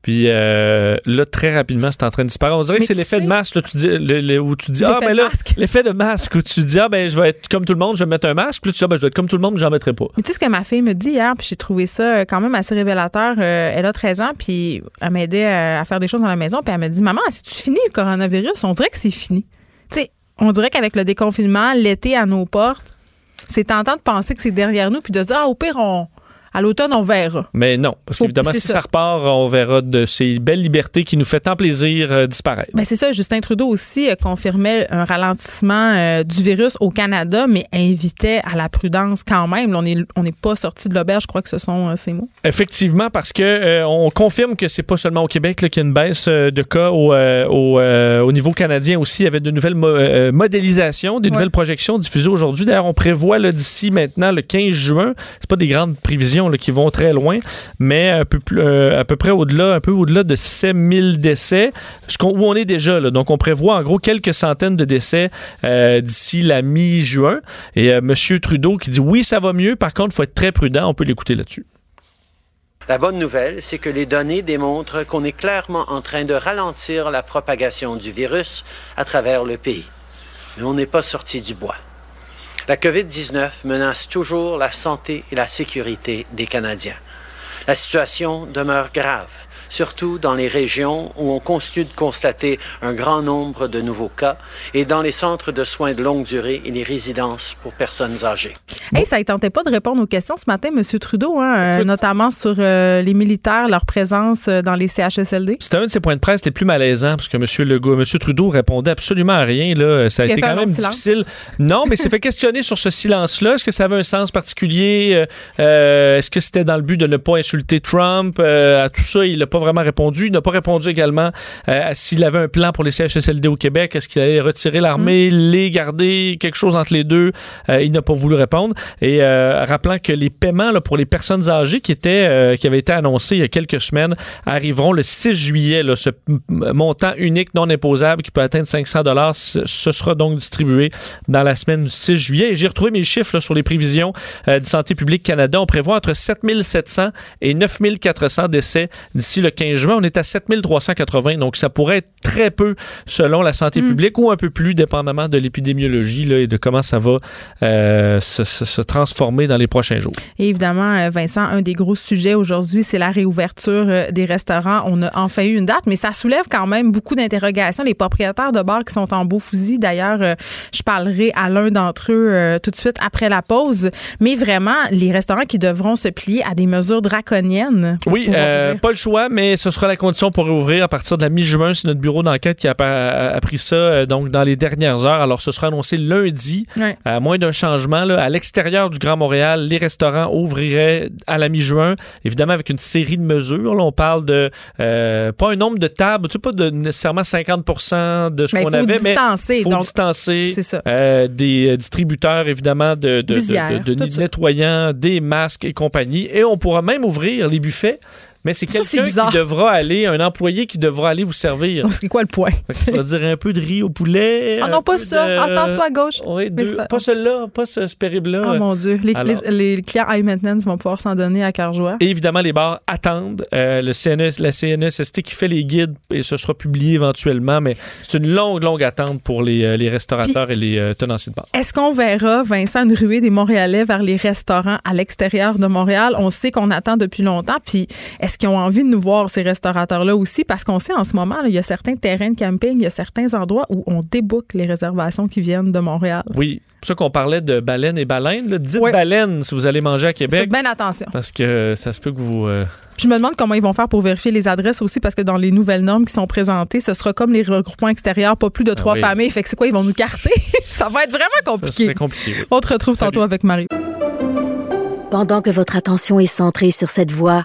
Puis euh, là, très rapidement, c'est en train de disparaître. On dirait Mais que c'est l'effet sais- de masque, là, tu dis, le- le- où tu dis, ah, ben là, l'effet de masque, où tu dis, ah, ben, je vais être comme tout le monde, je vais mettre un masque. Puis là, tu dis, ah, ben, je vais être comme tout le monde, j'en mettrai pas. Mais tu sais ce que ma fille me dit hier, puis j'ai trouvé ça euh, quand même assez révélateur. Euh, elle a 13 ans, puis elle m'aidait euh, à faire des choses dans la maison, puis elle me dit Maman, c'est-tu fini le coronavirus? On dirait que c'est fini. Tu sais, on dirait qu'avec le déconfinement, l'été à nos portes, c'est tentant de penser que c'est derrière nous, puis de se dire Ah, au pire, on, à l'automne, on verra. Mais non, parce qu'évidemment, si ça. ça. repart, on verra de ces belles libertés qui nous fait tant plaisir euh, disparaître. Ben c'est ça, Justin Trudeau aussi euh, confirmait un ralentissement euh, du virus au Canada, mais invitait à la prudence quand même. Là, on n'est on pas sorti de l'auberge, je crois que ce sont ces mots. Effectivement, parce que on confirme que c'est pas seulement au Québec qu'il y a une baisse de cas au, au, au niveau canadien aussi. Il y avait de nouvelles mo- modélisations, des Ouais. nouvelles projections diffusées aujourd'hui. D'ailleurs, on prévoit d'ici maintenant le 15 juin. C'est pas des grandes prévisions qui vont très loin, mais euh, à peu près au-delà, un peu au-delà de 7000 décès, où on est déjà. Là. Donc, on prévoit en gros quelques centaines de décès euh, d'ici la mi-juin. Et euh, M. Trudeau qui dit oui, ça va mieux. Par contre, il faut être très prudent. On peut l'écouter là-dessus. La bonne nouvelle, c'est que les données démontrent qu'on est clairement en train de ralentir la propagation du virus à travers le pays. Mais on n'est pas sorti du bois. La COVID-19 menace toujours la santé et la sécurité des Canadiens. La situation demeure grave, surtout dans les régions où on continue de constater un grand nombre de nouveaux cas et dans les centres de soins de longue durée et les résidences pour personnes âgées. Hey, ça ne tentait pas de répondre aux questions ce matin, M. Trudeau, hein, euh, notamment sur euh, les militaires, leur présence euh, dans les CHSLD. C'était un de ses points de presse les plus malaisants parce que M. Legault, M. Trudeau répondait absolument à rien. Là. Ça a Il été quand même difficile. Non, mais il s'est fait questionner sur ce silence-là. Est-ce que ça avait un sens particulier? Euh, Est-ce que c'était dans le but de ne pas insulter Trump? Euh, à tout ça, il n'a pas vraiment répondu. Il n'a pas répondu également euh, à s'il avait un plan pour les CHSLD au Québec. Est-ce qu'il allait retirer l'armée, Mm. les garder, quelque chose entre les deux? Euh, il n'a pas voulu répondre. Et euh, rappelant que les paiements là, pour les personnes âgées qui étaient euh, qui avaient été annoncés il y a quelques semaines arriveront le 6 juillet. Là, ce montant unique non imposable qui peut atteindre 500 dollars, ce sera donc distribué dans la semaine du 6 juillet. Et j'ai retrouvé mes chiffres là, sur les prévisions de Santé publique Canada. On prévoit entre 7700 et 9400 décès d'ici le 15 juin. On est à 7380, donc ça pourrait être très peu selon la santé mm. publique ou un peu plus dépendamment de l'épidémiologie et de comment ça va euh, se, se, transformer dans les prochains jours. Et évidemment, euh, Vincent, un des gros sujets aujourd'hui, c'est la réouverture euh, des restaurants. On a enfin eu une date, mais ça soulève quand même beaucoup d'interrogations. Les propriétaires de bars qui sont en beau fusil, d'ailleurs, je parlerai à l'un d'entre eux tout de suite après la pause, mais vraiment, les restaurants qui devront se plier à des mesures draconiennes. Oui, pas le choix, mais ce sera la condition pour réouvrir à partir de la mi-juin. C'est notre bureau d'enquête qui a, appris ça donc dans les dernières heures. Alors, ce sera annoncé lundi, à moins d'un changement. Là, à l'extérieur du Grand Montréal, les restaurants ouvriraient à la mi-juin, évidemment avec une série de mesures. Là, on parle de euh, pas un nombre de tables, tu sais, pas de nécessairement 50% de ce qu'on avait, mais il faut distancer euh, des euh, distributeurs, évidemment, de, de, de, de nettoyants, des masques et compagnie. Et on pourra même ouvrir les buffets mais c'est quelqu'un qui devra aller, un employé qui devra aller vous servir. C'est quoi le point? Ça veut dire un peu de riz au poulet. Ah non, pas ça. De... Ah, toi à gauche. Oui, Pas celui-là, pas ce, périple-là. Oh mon Dieu. Les, clients high maintenance vont pouvoir s'en donner à cœur joie. Et évidemment, les bars attendent. Euh, le CNS, la CNSST qui fait les guides et ce sera publié éventuellement, mais c'est une longue, longue attente pour les, euh, les restaurateurs et les euh, tenanciers de bars. Est-ce qu'on verra, Vincent, une ruée des Montréalais vers les restaurants à l'extérieur de Montréal? On sait qu'on attend depuis longtemps. Puis est-ce qui ont envie de nous voir, ces restaurateurs-là aussi, parce qu'on sait en ce moment, il y a certains terrains de camping, il y a certains endroits où on déboucle les réservations qui viennent de Montréal. Oui, c'est pour ça qu'on parlait de baleines et baleines. Dites baleines si vous allez manger à Québec. Faites bien attention. Parce que ça se peut que vous... Euh, je me demande comment ils vont faire pour vérifier les adresses aussi, parce que dans les nouvelles normes qui sont présentées, ce sera comme les regroupements extérieurs, pas plus de trois ah familles. Fait que c'est quoi, ils vont nous carter? ça va être vraiment compliqué. Ça compliqué. On te retrouve tantôt avec Marie. Pendant que votre attention est centrée sur cette voix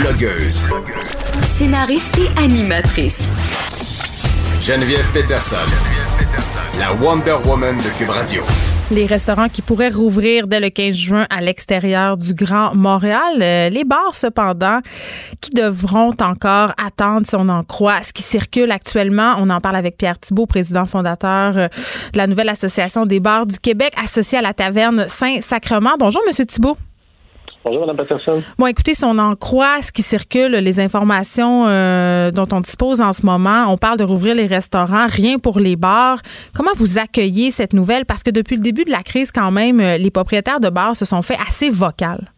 Blogueuse. Scénariste et animatrice. Geneviève Peterson. La Wonder Woman de Cube Radio. Les restaurants qui pourraient rouvrir dès le 15 juin à l'extérieur du Grand Montréal. Euh, les bars, cependant, qui devront encore attendre, si on en croit, ce qui circule actuellement. On en parle avec Pierre Thibault, président fondateur euh, de la nouvelle Association des bars du Québec, associé à la taverne Saint-Sacrement. Bonjour, Monsieur Thibault. Bonjour, Mme Patterson. Bon, écoutez, si on en croit ce qui circule, les informations euh, dont on dispose en ce moment, on parle de rouvrir les restaurants, rien pour les bars. Comment vous accueillez cette nouvelle? Parce que depuis le début de la crise, quand même, euh, les propriétaires de bars se sont fait assez vocales.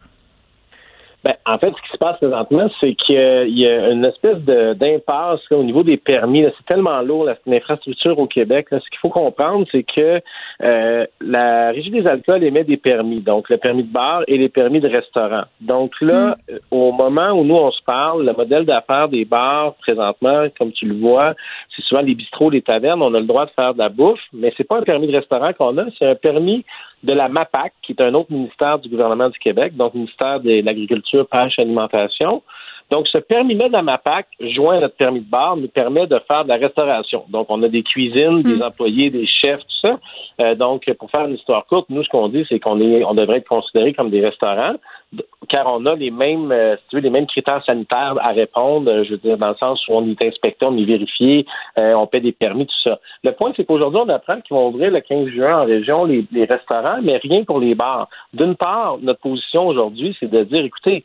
Ben, en fait, ce qui se passe présentement, c'est qu'il y a une espèce d'impasse au niveau des permis. C'est tellement lourd, l'infrastructure au Québec. Ce qu'il faut comprendre, c'est que euh, la Régie des alcools émet des permis, donc le permis de bar et les permis de restaurant. Donc là, mm. euh, au moment où nous, on se parle, le modèle d'affaires des bars, présentement, comme tu le vois, c'est souvent les bistrots, les tavernes, on a le droit de faire de la bouffe, mais c'est pas un permis de restaurant qu'on a, c'est un permis de la MAPAC, qui est un autre ministère du gouvernement du Québec, donc ministère de l'Agriculture, Pêche, Alimentation. Donc, ce permis-là de la MAPAC, joint à notre permis de bar, nous permet de faire de la restauration. Donc, on a des cuisines, des mm. employés, des chefs, tout ça. Euh, donc, pour faire une histoire courte, nous, ce qu'on dit, c'est qu'on est, on devrait être considéré comme des restaurants, car on a les mêmes, euh, si tu veux, les mêmes critères sanitaires à répondre. Euh, je veux dire, dans le sens où on est inspecté, on est vérifié, on paie des permis, tout ça. Le point, c'est qu'aujourd'hui, on apprend qu'ils vont ouvrir le 15 juin en région les, les restaurants, mais rien pour les bars. D'une part, notre position aujourd'hui, c'est de dire, écoutez,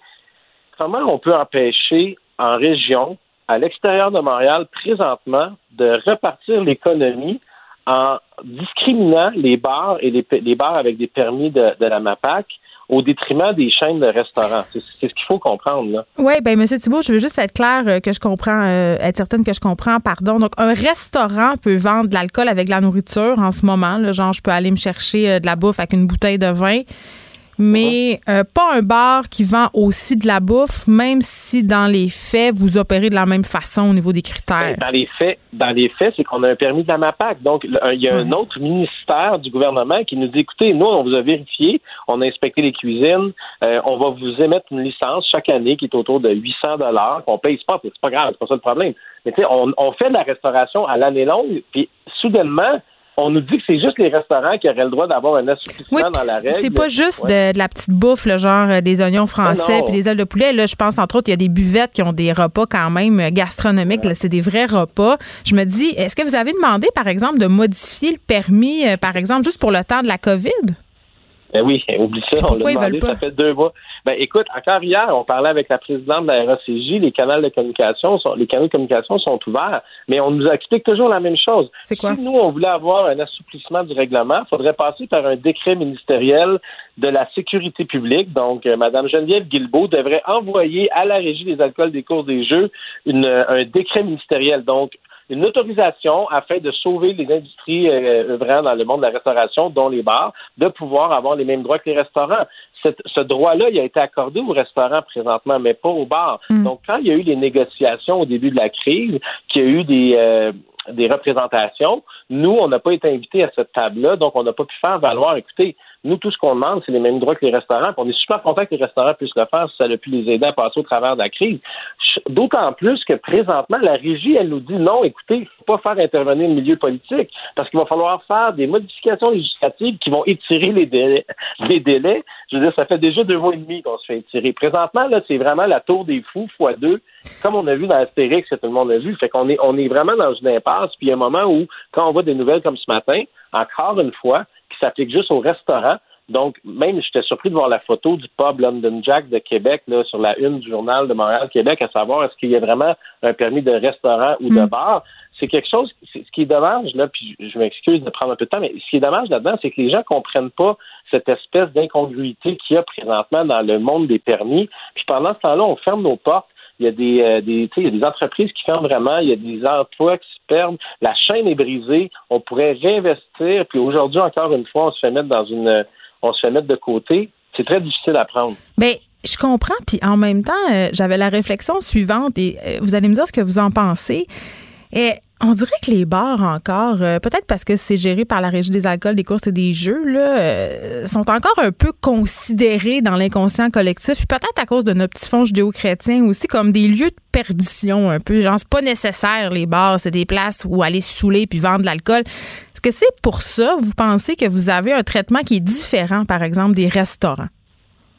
comment on peut empêcher en région, à l'extérieur de Montréal, présentement, de repartir l'économie en discriminant les bars et les, bars avec des permis de, la MAPAC au détriment des chaînes de restaurants? C'est ce qu'il faut comprendre. Oui, bien, M. Thibault, je veux juste être clair euh, que je comprends, euh, être certaine que je comprends, pardon. Donc, un restaurant peut vendre de l'alcool avec de la nourriture en ce moment. Genre, je peux aller me chercher euh, de la bouffe avec une bouteille de vin mais euh, pas un bar qui vend aussi de la bouffe, même si dans les faits, vous opérez de la même façon au niveau des critères. Dans les faits, dans les faits, c'est qu'on a un permis de la MAPAC. Donc, il y a un autre ministère du gouvernement qui nous dit, écoutez, nous, on vous a vérifié, on a inspecté les cuisines, euh, on va vous émettre une licence chaque année qui est autour de 800 dollars, qu'on paye pas, c'est pas grave, c'est pas ça le problème. Mais tu sais, on, on fait de la restauration à l'année longue, puis soudainement, on nous dit que c'est juste les restaurants qui auraient le droit d'avoir un assouplissement dans la règle. C'est pas juste de, la petite bouffe, le genre euh, des oignons français puis des ailes de poulet. Là, je pense entre autres, il y a des buvettes qui ont des repas quand même euh, gastronomiques. C'est des vrais repas. Je me dis, est-ce que vous avez demandé, par exemple, de modifier le permis, euh, par exemple, juste pour le temps de la COVID? Ben oui, oublie ça. on l'a demandé, ça fait deux mois. Ben écoute, encore hier, on parlait avec la présidente de la RACJ, les canaux de communication sont, les canaux de communication sont ouverts, mais on nous explique toujours la même chose. C'est quoi? Si nous, on voulait avoir un assouplissement du règlement, il faudrait passer par un décret ministériel de la sécurité publique. Donc, euh, Mme Geneviève Guilbeault devrait envoyer à la Régie des alcools des cours des jeux une, un décret ministériel. Donc, une autorisation afin de sauver les industries euh, œuvrant dans le monde de la restauration, dont les bars, de pouvoir avoir les mêmes droits que les restaurants. ce droit-là, il a été accordé aux restaurants présentement, mais pas aux bars. Mm. Donc, quand il y a eu les négociations au début de la crise, qu'il y a eu des, euh, des représentations, nous, on n'a pas été invités à cette table-là, donc on n'a pas pu faire valoir, écoutez, nous, tout ce qu'on demande, c'est les mêmes droits que les restaurants. on est super content que les restaurants puissent le faire si ça a pu les aider à passer au travers de la crise. D'autant plus que présentement, la régie, elle nous dit non, écoutez, il ne faut pas faire intervenir le milieu politique parce qu'il va falloir faire des modifications législatives qui vont étirer les délais. Les délais. Je veux dire, ça fait déjà deux mois et demi qu'on se fait étirer. Présentement, là, c'est vraiment la tour des fous fois deux, comme on a vu dans Astérix, que tout le monde a vu. Fait qu'on est, on est vraiment dans une impasse. Puis il y a un moment où, quand on voit des nouvelles comme ce matin, encore une fois, qui s'applique juste aux restaurants. Donc, même, j'étais surpris de voir la photo du pub London Jack de Québec là, sur la une du journal de Montréal-Québec, à savoir est-ce qu'il y a vraiment un permis de restaurant ou de mm. bar. C'est quelque chose, ce qui est dommage, là, puis je m'excuse de prendre un peu de temps, mais ce qui est dommage là-dedans, c'est que les gens comprennent pas cette espèce d'incongruité qu'il y a présentement dans le monde des permis. Puis pendant ce temps-là, on ferme nos portes il y a des, euh, des, il y a des entreprises qui ferment vraiment, il y a des emplois qui se perdent, la chaîne est brisée, on pourrait réinvestir, puis aujourd'hui, encore une fois, on se fait mettre dans une on se fait mettre de côté. C'est très difficile à prendre. Mais je comprends, puis en même temps, euh, j'avais la réflexion suivante, et euh, vous allez me dire ce que vous en pensez. Et on dirait que les bars encore, euh, peut-être parce que c'est géré par la Régie des alcools, des courses et des jeux, là, euh, sont encore un peu considérés dans l'inconscient collectif, peut-être à cause de nos petits fonds judéo-chrétiens aussi, comme des lieux de perdition un peu. Genre, c'est pas nécessaire, les bars, c'est des places où aller saouler puis vendre l'alcool. Est-ce que c'est pour ça, vous pensez que vous avez un traitement qui est différent, par exemple, des restaurants?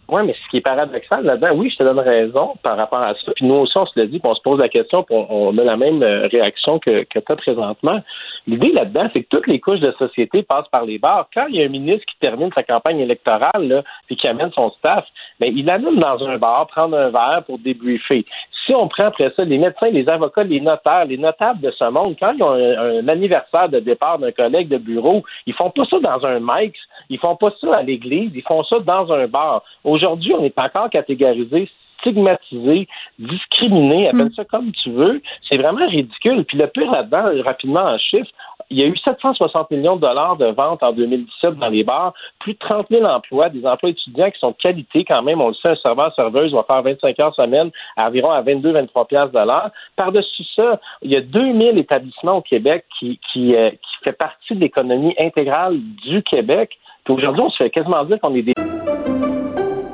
Oui, mais ce qui est paradoxal là-dedans, oui, je te donne raison par rapport à ça. Puis nous aussi, on se l'a dit, puis on se pose la question, puis on, a la même euh, réaction que, que présentement. L'idée là-dedans, c'est que toutes les couches de société passent par les bars. Quand il y a un ministre qui termine sa campagne électorale, là, puis qui amène son staff, bien, il amène dans un bar, prendre un verre pour débriefer. Si on prend après ça les médecins, les avocats, les notaires, les notables de ce monde, quand ils ont un, anniversaire de départ d'un collègue de bureau, ils font pas ça dans un mic, ils font pas ça à l'église, ils font ça dans un bar. Aujourd'hui, on est encore catégorisé stigmatisé, discriminé, appelle ça comme tu veux. C'est vraiment ridicule. Puis le pire là-dedans, rapidement en chiffres, il y a eu 760 millions de dollars de ventes en 2017 dans les bars, plus de 30 000 emplois, des emplois étudiants qui sont de qualité quand même. On le sait, un serveur-serveuse va faire 25 heures semaine à environ à 22-23 piastres de l'heure. Par-dessus ça, il y a 2000 établissements au Québec qui, qui, euh, fait partie de l'économie intégrale du Québec. Aujourd'hui, on se fait quasiment dire qu'on est des...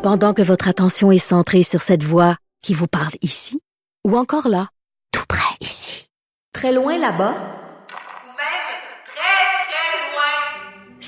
Pendant que votre attention est centrée sur cette voix qui vous parle ici, ou encore là, tout près ici, très loin là-bas,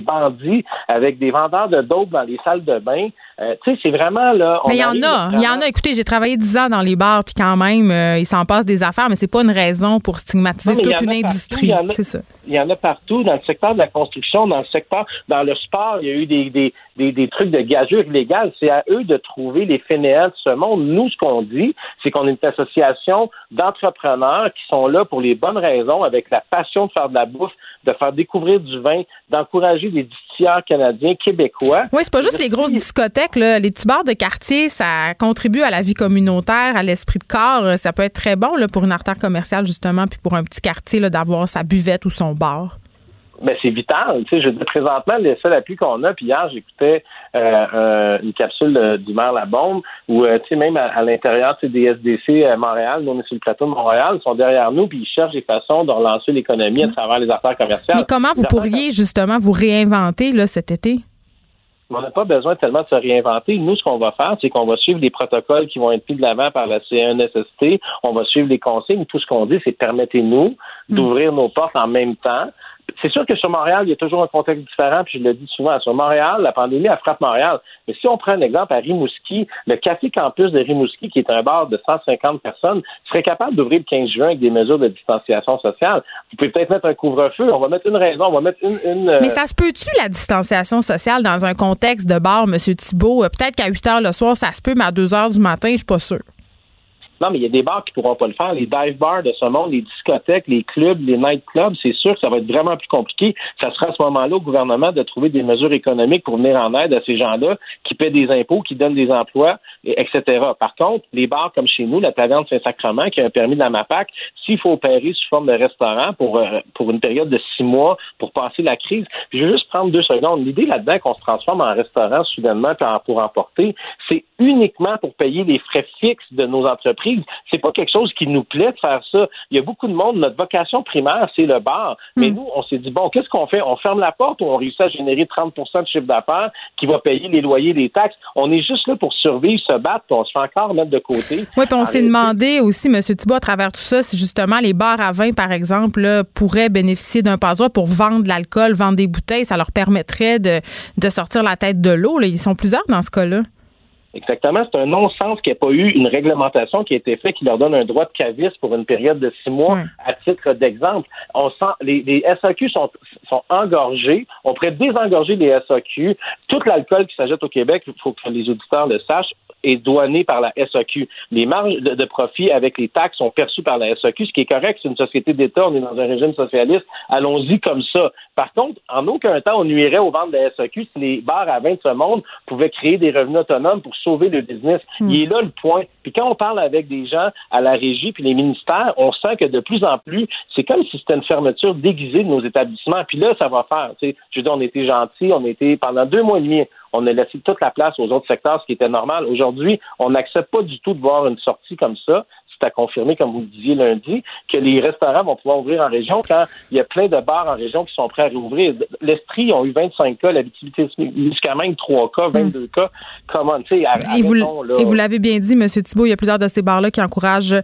Bandits avec des vendeurs de dope dans les salles de bain euh, tu sais, c'est vraiment là. mais il y en a, il y en a. Écoutez, j'ai travaillé 10 ans dans les bars, puis quand même, euh, il s'en passe des affaires, mais c'est pas une raison pour stigmatiser toute une industrie. C'est ça. Il y en a partout, dans le secteur de la construction, dans le secteur, dans le sport, il y a eu des, des, des, des trucs de gazure illégale. C'est à eux de trouver les fainéants de ce monde. Nous, ce qu'on dit, c'est qu'on est une association d'entrepreneurs qui sont là pour les bonnes raisons, avec la passion de faire de la bouffe, de faire découvrir du vin, d'encourager des croustillants canadiens, québécois. Oui, c'est pas juste les grosses discothèques, là. les petits bars de quartier, ça contribue à la vie communautaire, à l'esprit de corps. Ça peut être très bon là, pour une artère commerciale, justement, puis pour un petit quartier, d'avoir sa buvette ou son bar ben c'est vital. Tu sais, je dis présentement, les seuls appuis qu'on a, puis hier, j'écoutais euh, une capsule du maire La Bombe, où, euh, tu sais, même à, l'intérieur des SDC à Montréal, nous, on est sur le plateau de Montréal, ils sont derrière nous, puis ils cherchent des façons de relancer l'économie à travers les affaires commerciales. Mais comment vous pourriez, justement, vous réinventer, là, cet été? on n'a pas besoin tellement de se réinventer. Nous, ce qu'on va faire, c'est qu'on va suivre les protocoles qui vont être mis de l'avant par la CNSST. On va suivre les consignes. Tout ce qu'on dit, c'est permettez-nous d'ouvrir nos portes en même temps c'est sûr que sur Montréal, il y a toujours un contexte différent, puis je le dis souvent. Sur Montréal, la pandémie, a frappe Montréal. Mais si on prend un exemple à Rimouski, le Café Campus de Rimouski, qui est un bar de 150 personnes, serait capable d'ouvrir le 15 juin avec des mesures de distanciation sociale. Vous pouvez peut-être mettre un couvre-feu. On va mettre une raison. On va mettre une. euh, Mais ça se peut-tu, la distanciation sociale, dans un contexte de bar, M. Thibault? Peut-être qu'à 8 heures le soir, ça se peut, mais à 2 heures du matin, je suis pas sûr. Non, mais il y a des bars qui pourront pas le faire. Les dive bars de ce monde, les discothèques, les clubs, les night clubs, c'est sûr que ça va être vraiment plus compliqué. Ça sera à ce moment-là au gouvernement de trouver des mesures économiques pour venir en aide à ces gens-là qui paient des impôts, qui donnent des emplois, etc. Par contre, les bars comme chez nous, la taverne Saint-Sacrement, qui a un permis de la MAPAC, s'il faut opérer sous forme de restaurant pour, euh, pour une période de six mois pour passer la crise, je veux juste prendre deux secondes. L'idée là-dedans qu'on se transforme en restaurant soudainement pour emporter, c'est uniquement pour payer les frais fixes de nos entreprises. C'est pas quelque chose qui nous plaît de faire ça. Il y a beaucoup de monde, notre vocation primaire, c'est le bar. Mais hmm. nous, on s'est dit, bon, qu'est-ce qu'on fait? On ferme la porte ou on réussit à générer 30% de chiffre d'affaires qui va payer les loyers, les taxes? On est juste là pour survivre, se battre, puis on se fait encore mettre de côté. Oui, puis on s'est demandé aussi, M. Thibault, à travers tout ça, si justement les bars à vin, par exemple, pourraient bénéficier d'un passoire pour vendre de l'alcool, vendre des bouteilles. Ça leur permettrait de, de sortir la tête de l'eau. Ils sont plusieurs dans ce cas-là. Exactement. C'est un non-sens qu'il n'y ait pas eu une réglementation qui a été faite qui leur donne un droit de cavis pour une période de six mois. À titre d'exemple, on sent les, les SAQ sont, sont engorgés. On pourrait désengorger les SAQ. Tout l'alcool qui s'ajoute au Québec, il faut que les auditeurs le sachent, est douané par la SAQ. Les marges de, profit avec les taxes sont perçues par la SAQ, ce qui est correct. C'est une société d'État. On est dans un régime socialiste. Allons-y comme ça. Par contre, en aucun temps, on nuirait aux ventes de la SAQ si les bars à vin de ce monde pouvaient créer des revenus autonomes pour sauver le business. Hmm. Il est là le point. Puis quand on parle avec des gens à la régie puis les ministères, on sent que de plus en plus, c'est comme si c'était une fermeture déguisée de nos établissements. Puis là, ça va faire. Tu sais, je veux dire, on était gentils, on était pendant deux mois et demi, on a laissé toute la place aux autres secteurs, ce qui était normal. Aujourd'hui, on n'accepte pas du tout de voir une sortie comme ça c'est à confirmer, comme vous le disiez lundi, que les restaurants vont pouvoir ouvrir en région quand il y a plein de bars en région qui sont prêts à rouvrir. L'Estrie ont eu 25 cas, l'activité même 3 cas, 22 cas. Comment, tu sais, Et vous, et vous l'avez bien dit, M. Thibault, il y a plusieurs de ces bars-là qui encouragent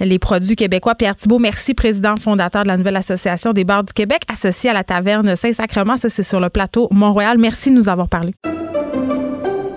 les produits québécois. Pierre Thibault, merci, président fondateur de la nouvelle association des bars du Québec, associé à la taverne Saint-Sacrement. Ça, c'est sur le plateau Mont-Royal. Merci de nous avoir parlé.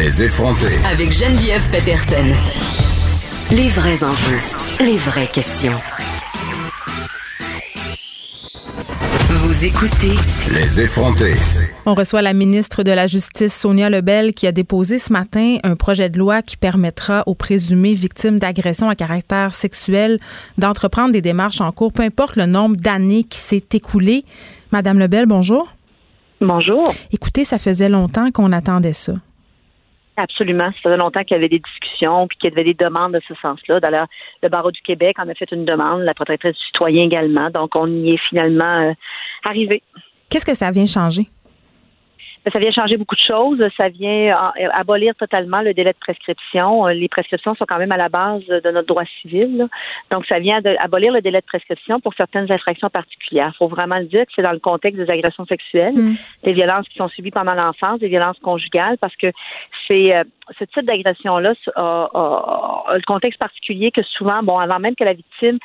Les effronter. Avec Geneviève Peterson. Les vrais enjeux, les vraies questions. Vous écoutez Les effronter. On reçoit la ministre de la Justice, Sonia Lebel, qui a déposé ce matin un projet de loi qui permettra aux présumés victimes d'agressions à caractère sexuel d'entreprendre des démarches en cours, peu importe le nombre d'années qui s'est écoulé. Madame Lebel, bonjour. Bonjour. Écoutez, ça faisait longtemps qu'on attendait ça. Absolument. Ça faisait longtemps qu'il y avait des discussions puis qu'il y avait des demandes de ce sens-là. D'ailleurs, le barreau du Québec en a fait une demande, la protectrice du citoyen également. Donc, on y est finalement euh, arrivé. Qu'est-ce que ça vient changer? Ça vient changer beaucoup de choses. Ça vient euh, abolir totalement le délai de prescription. Euh, les prescriptions sont quand même à la base de notre droit civil. Donc, ça vient abolir le délai de prescription pour certaines infractions particulières. Il faut vraiment le dire que c'est dans le contexte des agressions sexuelles, mm. des violences qui sont subies pendant l'enfance, des violences conjugales, parce que c'est euh, ce type d'agression-là a, le contexte particulier que souvent, bon, avant même que la victime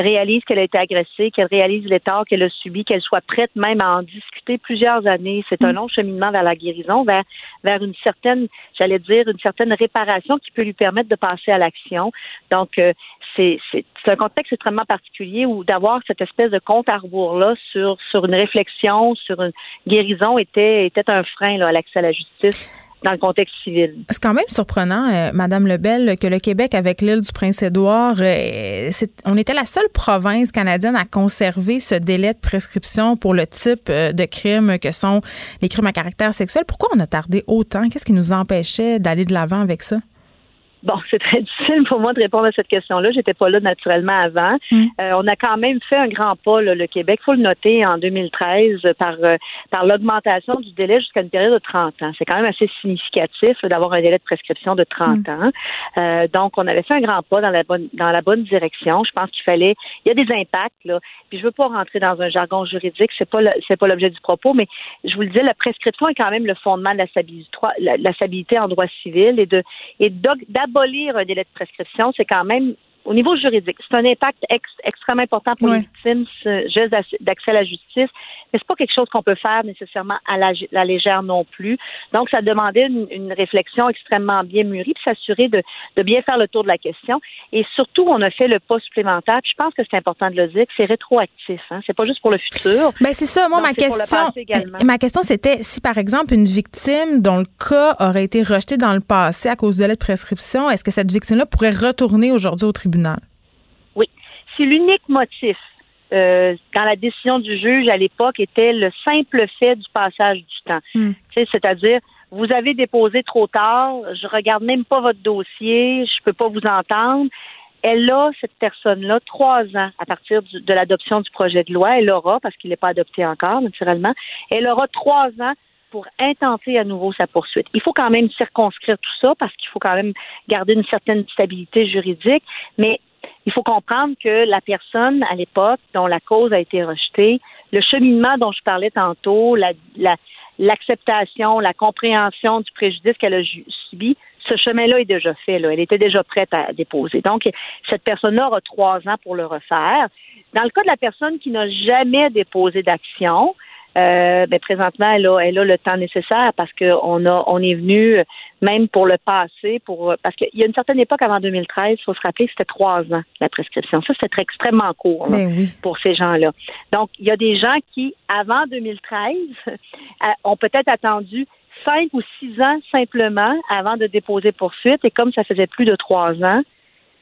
réalise qu'elle a été agressée, qu'elle réalise les torts qu'elle a subis, qu'elle soit prête même à en discuter plusieurs années. C'est un long cheminement vers la guérison, vers, vers une certaine, j'allais dire, une certaine réparation qui peut lui permettre de passer à l'action. Donc, euh, c'est un contexte extrêmement particulier où d'avoir cette espèce de compte à rebours-là sur, sur une réflexion, sur une guérison était, était un frein là, à l'accès à la justice C'est quand même surprenant, euh, Madame Lebel, que le Québec, avec l'île du Prince-Édouard, euh, on était la seule province canadienne à conserver ce délai de prescription pour le type euh, de crimes que sont les crimes à caractère sexuel. Pourquoi on a tardé autant? Qu'est-ce qui nous empêchait d'aller de l'avant avec ça? Bon, c'est très difficile pour moi de répondre à cette question-là. J'étais pas là naturellement avant. Mm. Euh, on a quand même fait un grand pas, le Québec. faut le noter en 2013 par euh, par l'augmentation du délai jusqu'à une période de 30 ans. C'est quand même assez significatif d'avoir un délai de prescription de 30 mm. ans. Euh, donc, on avait fait un grand pas dans la bonne dans la bonne direction. Je pense qu'il fallait. Il y a des impacts là. Puis je veux pas rentrer dans un jargon juridique. C'est pas c'est pas l'objet du propos, mais je vous le dis, la prescription est quand même le fondement de la stabilité, la, la stabilité en droit civil et de et abolir un délai de prescription, c'est quand même au niveau juridique, c'est un impact extrêmement important pour les victimes, ce geste d'accès à la justice, mais c'est pas quelque chose qu'on peut faire nécessairement à la, légère non plus. Donc, ça demandait une, réflexion extrêmement bien mûrie, puis s'assurer de, bien faire le tour de la question. Et surtout, on a fait le pas supplémentaire. je pense que c'est important de le dire, que c'est rétroactif. Hein. C'est pas juste pour le futur. Ben c'est ça. Moi, ma question, ma question, c'était si par exemple une victime dont le cas aurait été rejeté dans le passé à cause de la prescription, est-ce que cette victime-là pourrait retourner aujourd'hui au tribunal? Oui. Si l'unique motif euh, dans la décision du juge à l'époque était le simple fait du passage du temps. Hmm. C'est-à-dire, vous avez déposé trop tard, je regarde même pas votre dossier, je peux pas vous entendre. Elle a, cette personne-là, trois ans à partir de l'adoption du projet de loi. Elle aura, parce qu'il n'est pas adopté encore, naturellement, elle aura trois ans pour intenter à nouveau sa poursuite. Il faut quand même circonscrire tout ça parce qu'il faut quand même garder une certaine stabilité juridique, mais il faut comprendre que la personne à l'époque dont la cause a été rejetée, le cheminement dont je parlais tantôt, l'acceptation, la, compréhension du préjudice qu'elle a subi, ce chemin-là est déjà fait. Elle était déjà prête à déposer. Donc, cette personne-là aura trois ans pour le refaire. Dans le cas de la personne qui n'a jamais déposé d'action, euh, ben, présentement, elle a, elle a le temps nécessaire parce qu'on a, on est venu même pour le passé, pour parce qu'il y a une certaine époque avant 2013, il faut se rappeler que c'était trois ans la prescription. Ça, c'était extrêmement court ben pour ces gens-là. Donc, il y a des gens qui, avant 2013, ont peut-être attendu cinq ou six ans simplement avant de déposer poursuite, et comme ça faisait plus de trois ans,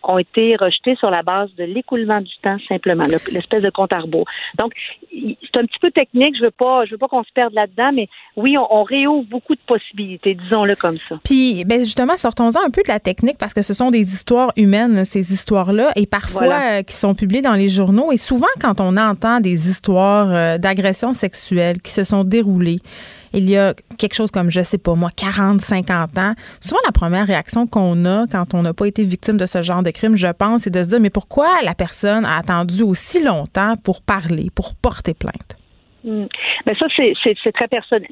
ont été rejetés sur la base de l'écoulement du temps simplement, l'espèce de compte à rebours. Donc, c'est un petit peu technique, je veux pas, je veux pas qu'on se perde là-dedans, mais oui, on, réouvre beaucoup de possibilités, disons-le comme ça. Puis, ben justement, sortons-en un peu de la technique parce que ce sont des histoires humaines, ces histoires-là, et parfois euh, qui sont publiées dans les journaux. Et souvent, quand on entend des histoires euh, d'agressions sexuelles qui se sont déroulées, il y a quelque chose comme, je sais pas moi, 40, 50 ans, souvent la première réaction qu'on a quand on n'a pas été victime de ce genre de crime, je pense, c'est de se dire, mais pourquoi la personne a attendu aussi longtemps pour parler, pour porter plainte? Hmm. Mais ça, c'est très personnel.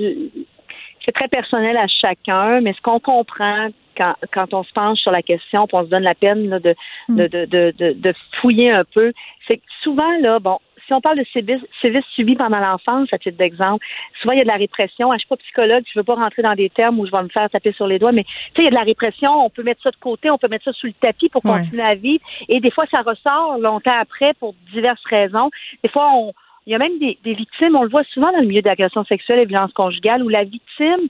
C'est très personnel à chacun, mais ce qu'on comprend quand, quand, on se penche sur la question, on se donne la peine de, hmm. de, de, de, de, fouiller un peu, c'est que souvent, là, bon, si on parle de sévices, subis pendant l'enfance, à titre d'exemple, souvent il y a de la répression. Ah, je suis pas psychologue, je veux pas rentrer dans des termes où je vais me faire taper sur les doigts, mais tu sais, il y a de la répression, on peut mettre ça de côté, on peut mettre ça sous le tapis pour continuer à vivre. Et des fois, ça ressort longtemps après pour diverses raisons. Des fois, on, il y a même des, des, victimes, on le voit souvent dans le milieu d'agression sexuelle et violence conjugale, où la victime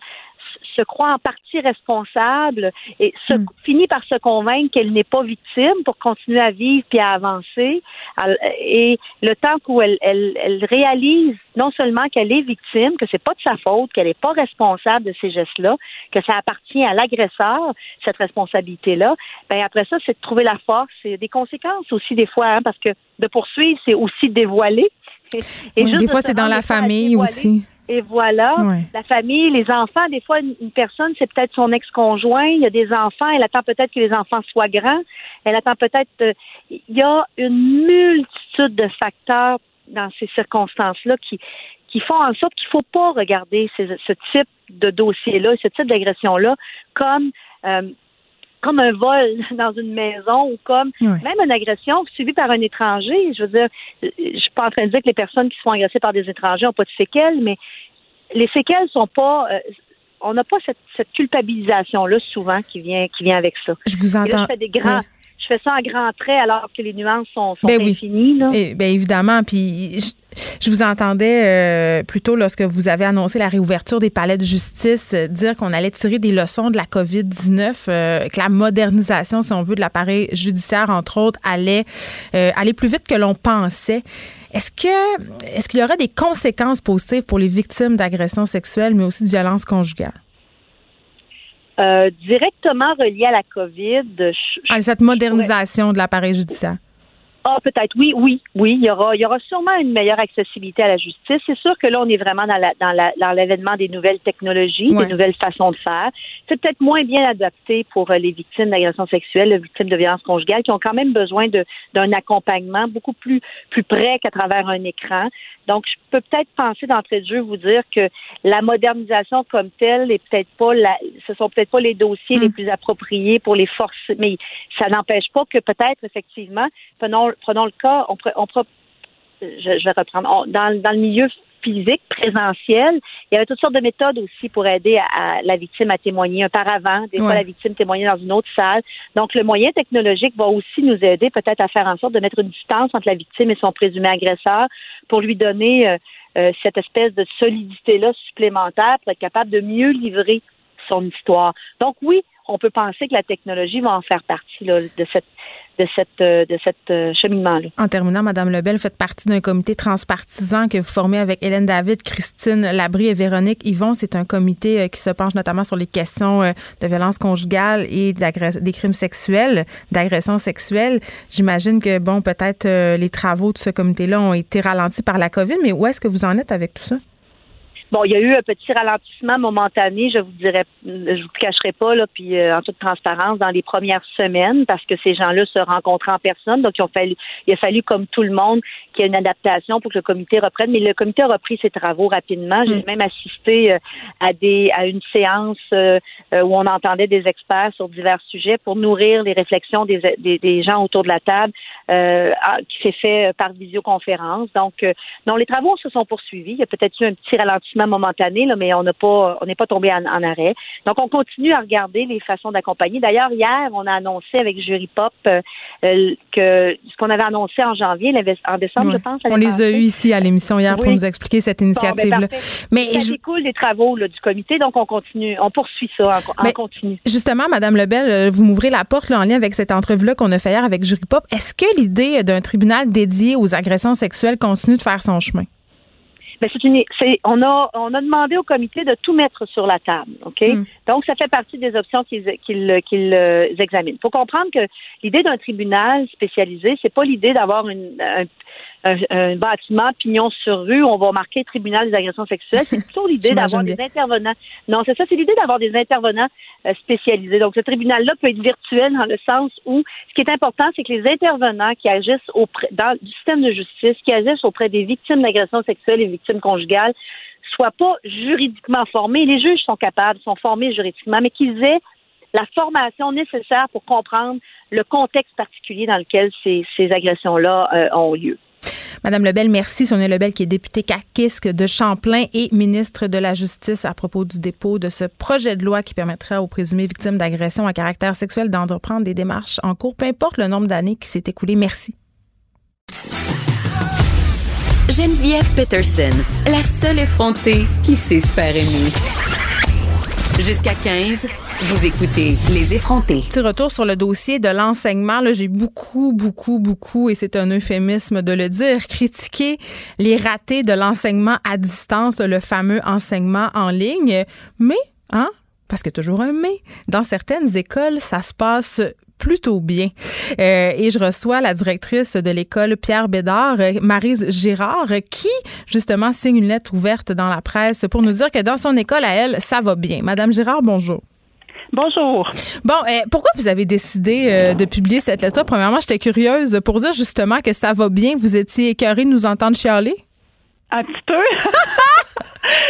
se croit en partie responsable et se, hmm. finit par se convaincre qu'elle n'est pas victime pour continuer à vivre puis à avancer. Et le temps où elle, elle, réalise non seulement qu'elle est victime, que c'est pas de sa faute, qu'elle n'est pas responsable de ces gestes-là, que ça appartient à l'agresseur, cette responsabilité-là, ben après ça, c'est de trouver la force et des conséquences aussi des fois, hein, parce que de poursuivre, c'est aussi dévoiler. Et, des fois, c'est dans la famille aussi. Et voilà, la famille, les enfants, des fois, une, personne, c'est peut-être son ex-conjoint, il y a des enfants, elle attend peut-être que les enfants soient grands, elle attend peut-être... Euh, il y a une multitude de facteurs dans ces circonstances-là qui, qui font en sorte qu'il ne faut pas regarder ce type de dossier-là, ce type d'agression-là comme... Euh, comme un vol dans une maison ou comme même une agression suivie par un étranger. Je veux dire, je suis pas en train de dire que les personnes qui se font agresser par des étrangers n'ont pas de séquelles, mais les séquelles sont pas. Euh, on n'a pas cette, cette culpabilisation-là souvent qui vient, qui vient avec ça. Je vous entends. je fais des grands, je fais ça en grands traits alors que les nuances sont, sont ben infinies. Là. Et, bien évidemment. Puis je, vous entendais euh, plutôt lorsque vous avez annoncé la réouverture des palais de justice euh, dire qu'on allait tirer des leçons de la COVID-19, euh, que la modernisation, si on veut, de l'appareil judiciaire, entre autres, allait aller plus vite que l'on pensait. Est-ce que est-ce qu'il y aura des conséquences positives pour les victimes d'agressions sexuelles, mais aussi de violences conjugales? Euh, directement relié à la COVID. à cette modernisation de l'appareil judiciaire. Ah, peut-être. Oui, oui, oui. Il y aura, il y aura sûrement une meilleure accessibilité à la justice. C'est sûr que là, on est vraiment dans, la, dans, la, dans l'avènement des nouvelles technologies, des nouvelles façons de faire. C'est peut-être moins bien adapté pour euh, les victimes d'agressions sexuelles, les victimes de violences conjugales, qui ont quand même besoin de, d'un accompagnement beaucoup plus, plus près qu'à travers un écran. Donc, je peux peut-être penser d'entrée de jeu vous dire que la modernisation comme telle est peut-être pas la, ce sont peut-être pas les dossiers les mm. plus appropriés pour les forces, mais ça n'empêche pas que peut-être effectivement, prenons, prenons le cas, on, on, je, vais reprendre, dans, dans le milieu physique, présentiel. Il y avait toutes sortes de méthodes aussi pour aider à, la victime à témoigner un paravent. Des fois, la victime témoignait dans une autre salle. Donc, le moyen technologique va aussi nous aider peut-être à faire en sorte de mettre une distance entre la victime et son présumé agresseur pour lui donner euh, euh, cette espèce de solidité-là supplémentaire pour être capable de mieux livrer son histoire. Donc, oui, on peut penser que la technologie va en faire partie de cette de cette euh, de euh, cheminement-là. En terminant, Madame Lebel, faites partie d'un comité transpartisan que vous formez avec Hélène David, Christine Labrie et Véronique Yvon. C'est un comité euh, qui se penche notamment sur les questions de violence conjugale et des crimes sexuels, d'agressions sexuelles. J'imagine que bon, peut-être les travaux de ce comité-là ont été ralentis par la COVID, mais où est-ce que vous en êtes avec tout ça? Bon, il y a eu un petit ralentissement momentané, je vous dirais, je vous cacherai pas, là, puis euh, en toute transparence, dans les premières semaines, parce que ces gens-là se rencontraient en personne, donc il a fallu, il a fallu comme tout le monde, qu'il y ait une adaptation pour que le comité reprenne. Mais le comité a repris ses travaux rapidement. J'ai mm. même assisté euh, à des à une séance euh, où on entendait des experts sur divers sujets pour nourrir les réflexions des, des, des gens autour de la table, qui s'est fait par visioconférence. Donc, non, les travaux se sont poursuivis. Il y a peut-être eu un petit ralentissement momentané, là, mais on n'a pas, on n'est pas tombé en, arrêt. Donc, on continue à regarder les façons d'accompagner. D'ailleurs, hier, on a annoncé avec Jury Pop euh, euh, que ce qu'on avait annoncé en janvier, en décembre, je pense. On les a eus ici à l'émission hier pour nous expliquer cette ben, initiative-là. mais ça je... découle des travaux du comité, donc on continue, on poursuit ça en, continu. Justement, Madame Lebel, euh, vous m'ouvrez la porte en lien avec cette entrevue-là qu'on a fait hier avec Jury Pop. Est-ce que l'idée d'un tribunal dédié aux agressions sexuelles continue de faire son chemin? Mais c'est une, c'est, on a, on a demandé au comité de tout mettre sur la table, ok? Hmm. Donc ça fait partie des options qu'ils, qu'ils, qu'ils euh, examinent. Il faut comprendre que l'idée d'un tribunal spécialisé, c'est pas l'idée d'avoir une, un, un, bâtiment pignon sur rue où on va marquer tribunal des agressions sexuelles. C'est plutôt l'idée d'avoir des intervenants. Non, c'est ça, c'est l'idée d'avoir des intervenants euh, spécialisés. Donc, ce tribunal-là peut être virtuel dans le sens où ce qui est important, c'est que les intervenants qui agissent auprès dans du système de justice, qui agissent auprès des victimes d'agressions sexuelles et victimes conjugales, soient pas juridiquement formés. Les juges sont capables, sont formés juridiquement, mais qu'ils aient la formation nécessaire pour comprendre le contexte particulier dans lequel ces, ces agressions-là euh, ont lieu. Madame Lebel, merci. Sonia Lebel, qui est députée caquisque de Champlain et ministre de la Justice à propos du dépôt de ce projet de loi qui permettra aux présumés victimes d'agressions à caractère sexuel d'entreprendre des démarches en cours, peu importe le nombre d'années qui s'est écoulé. Merci. Geneviève Peterson, la seule effrontée qui sait se faire aimer. Jusqu'à 15. Vous écoutez Les effrontés. Petit retour sur le dossier de l'enseignement. J'ai beaucoup, beaucoup, beaucoup, et c'est un euphémisme de le dire, critiqué les ratés de l'enseignement à distance, le fameux enseignement en ligne. Mais, hein, parce que toujours un mais, dans certaines écoles, ça se passe plutôt bien. Euh, et je reçois la directrice de l'école Pierre Bédard, Marise Girard, qui justement signe une lettre ouverte dans la presse pour nous dire que dans son école à elle, ça va bien. Madame Girard, bonjour. Bonjour. Bon, euh, pourquoi vous avez décidé euh, de publier cette lettre? Premièrement, j'étais curieuse pour dire justement que ça va bien. Vous étiez écœuré de nous entendre chialer? Un petit peu.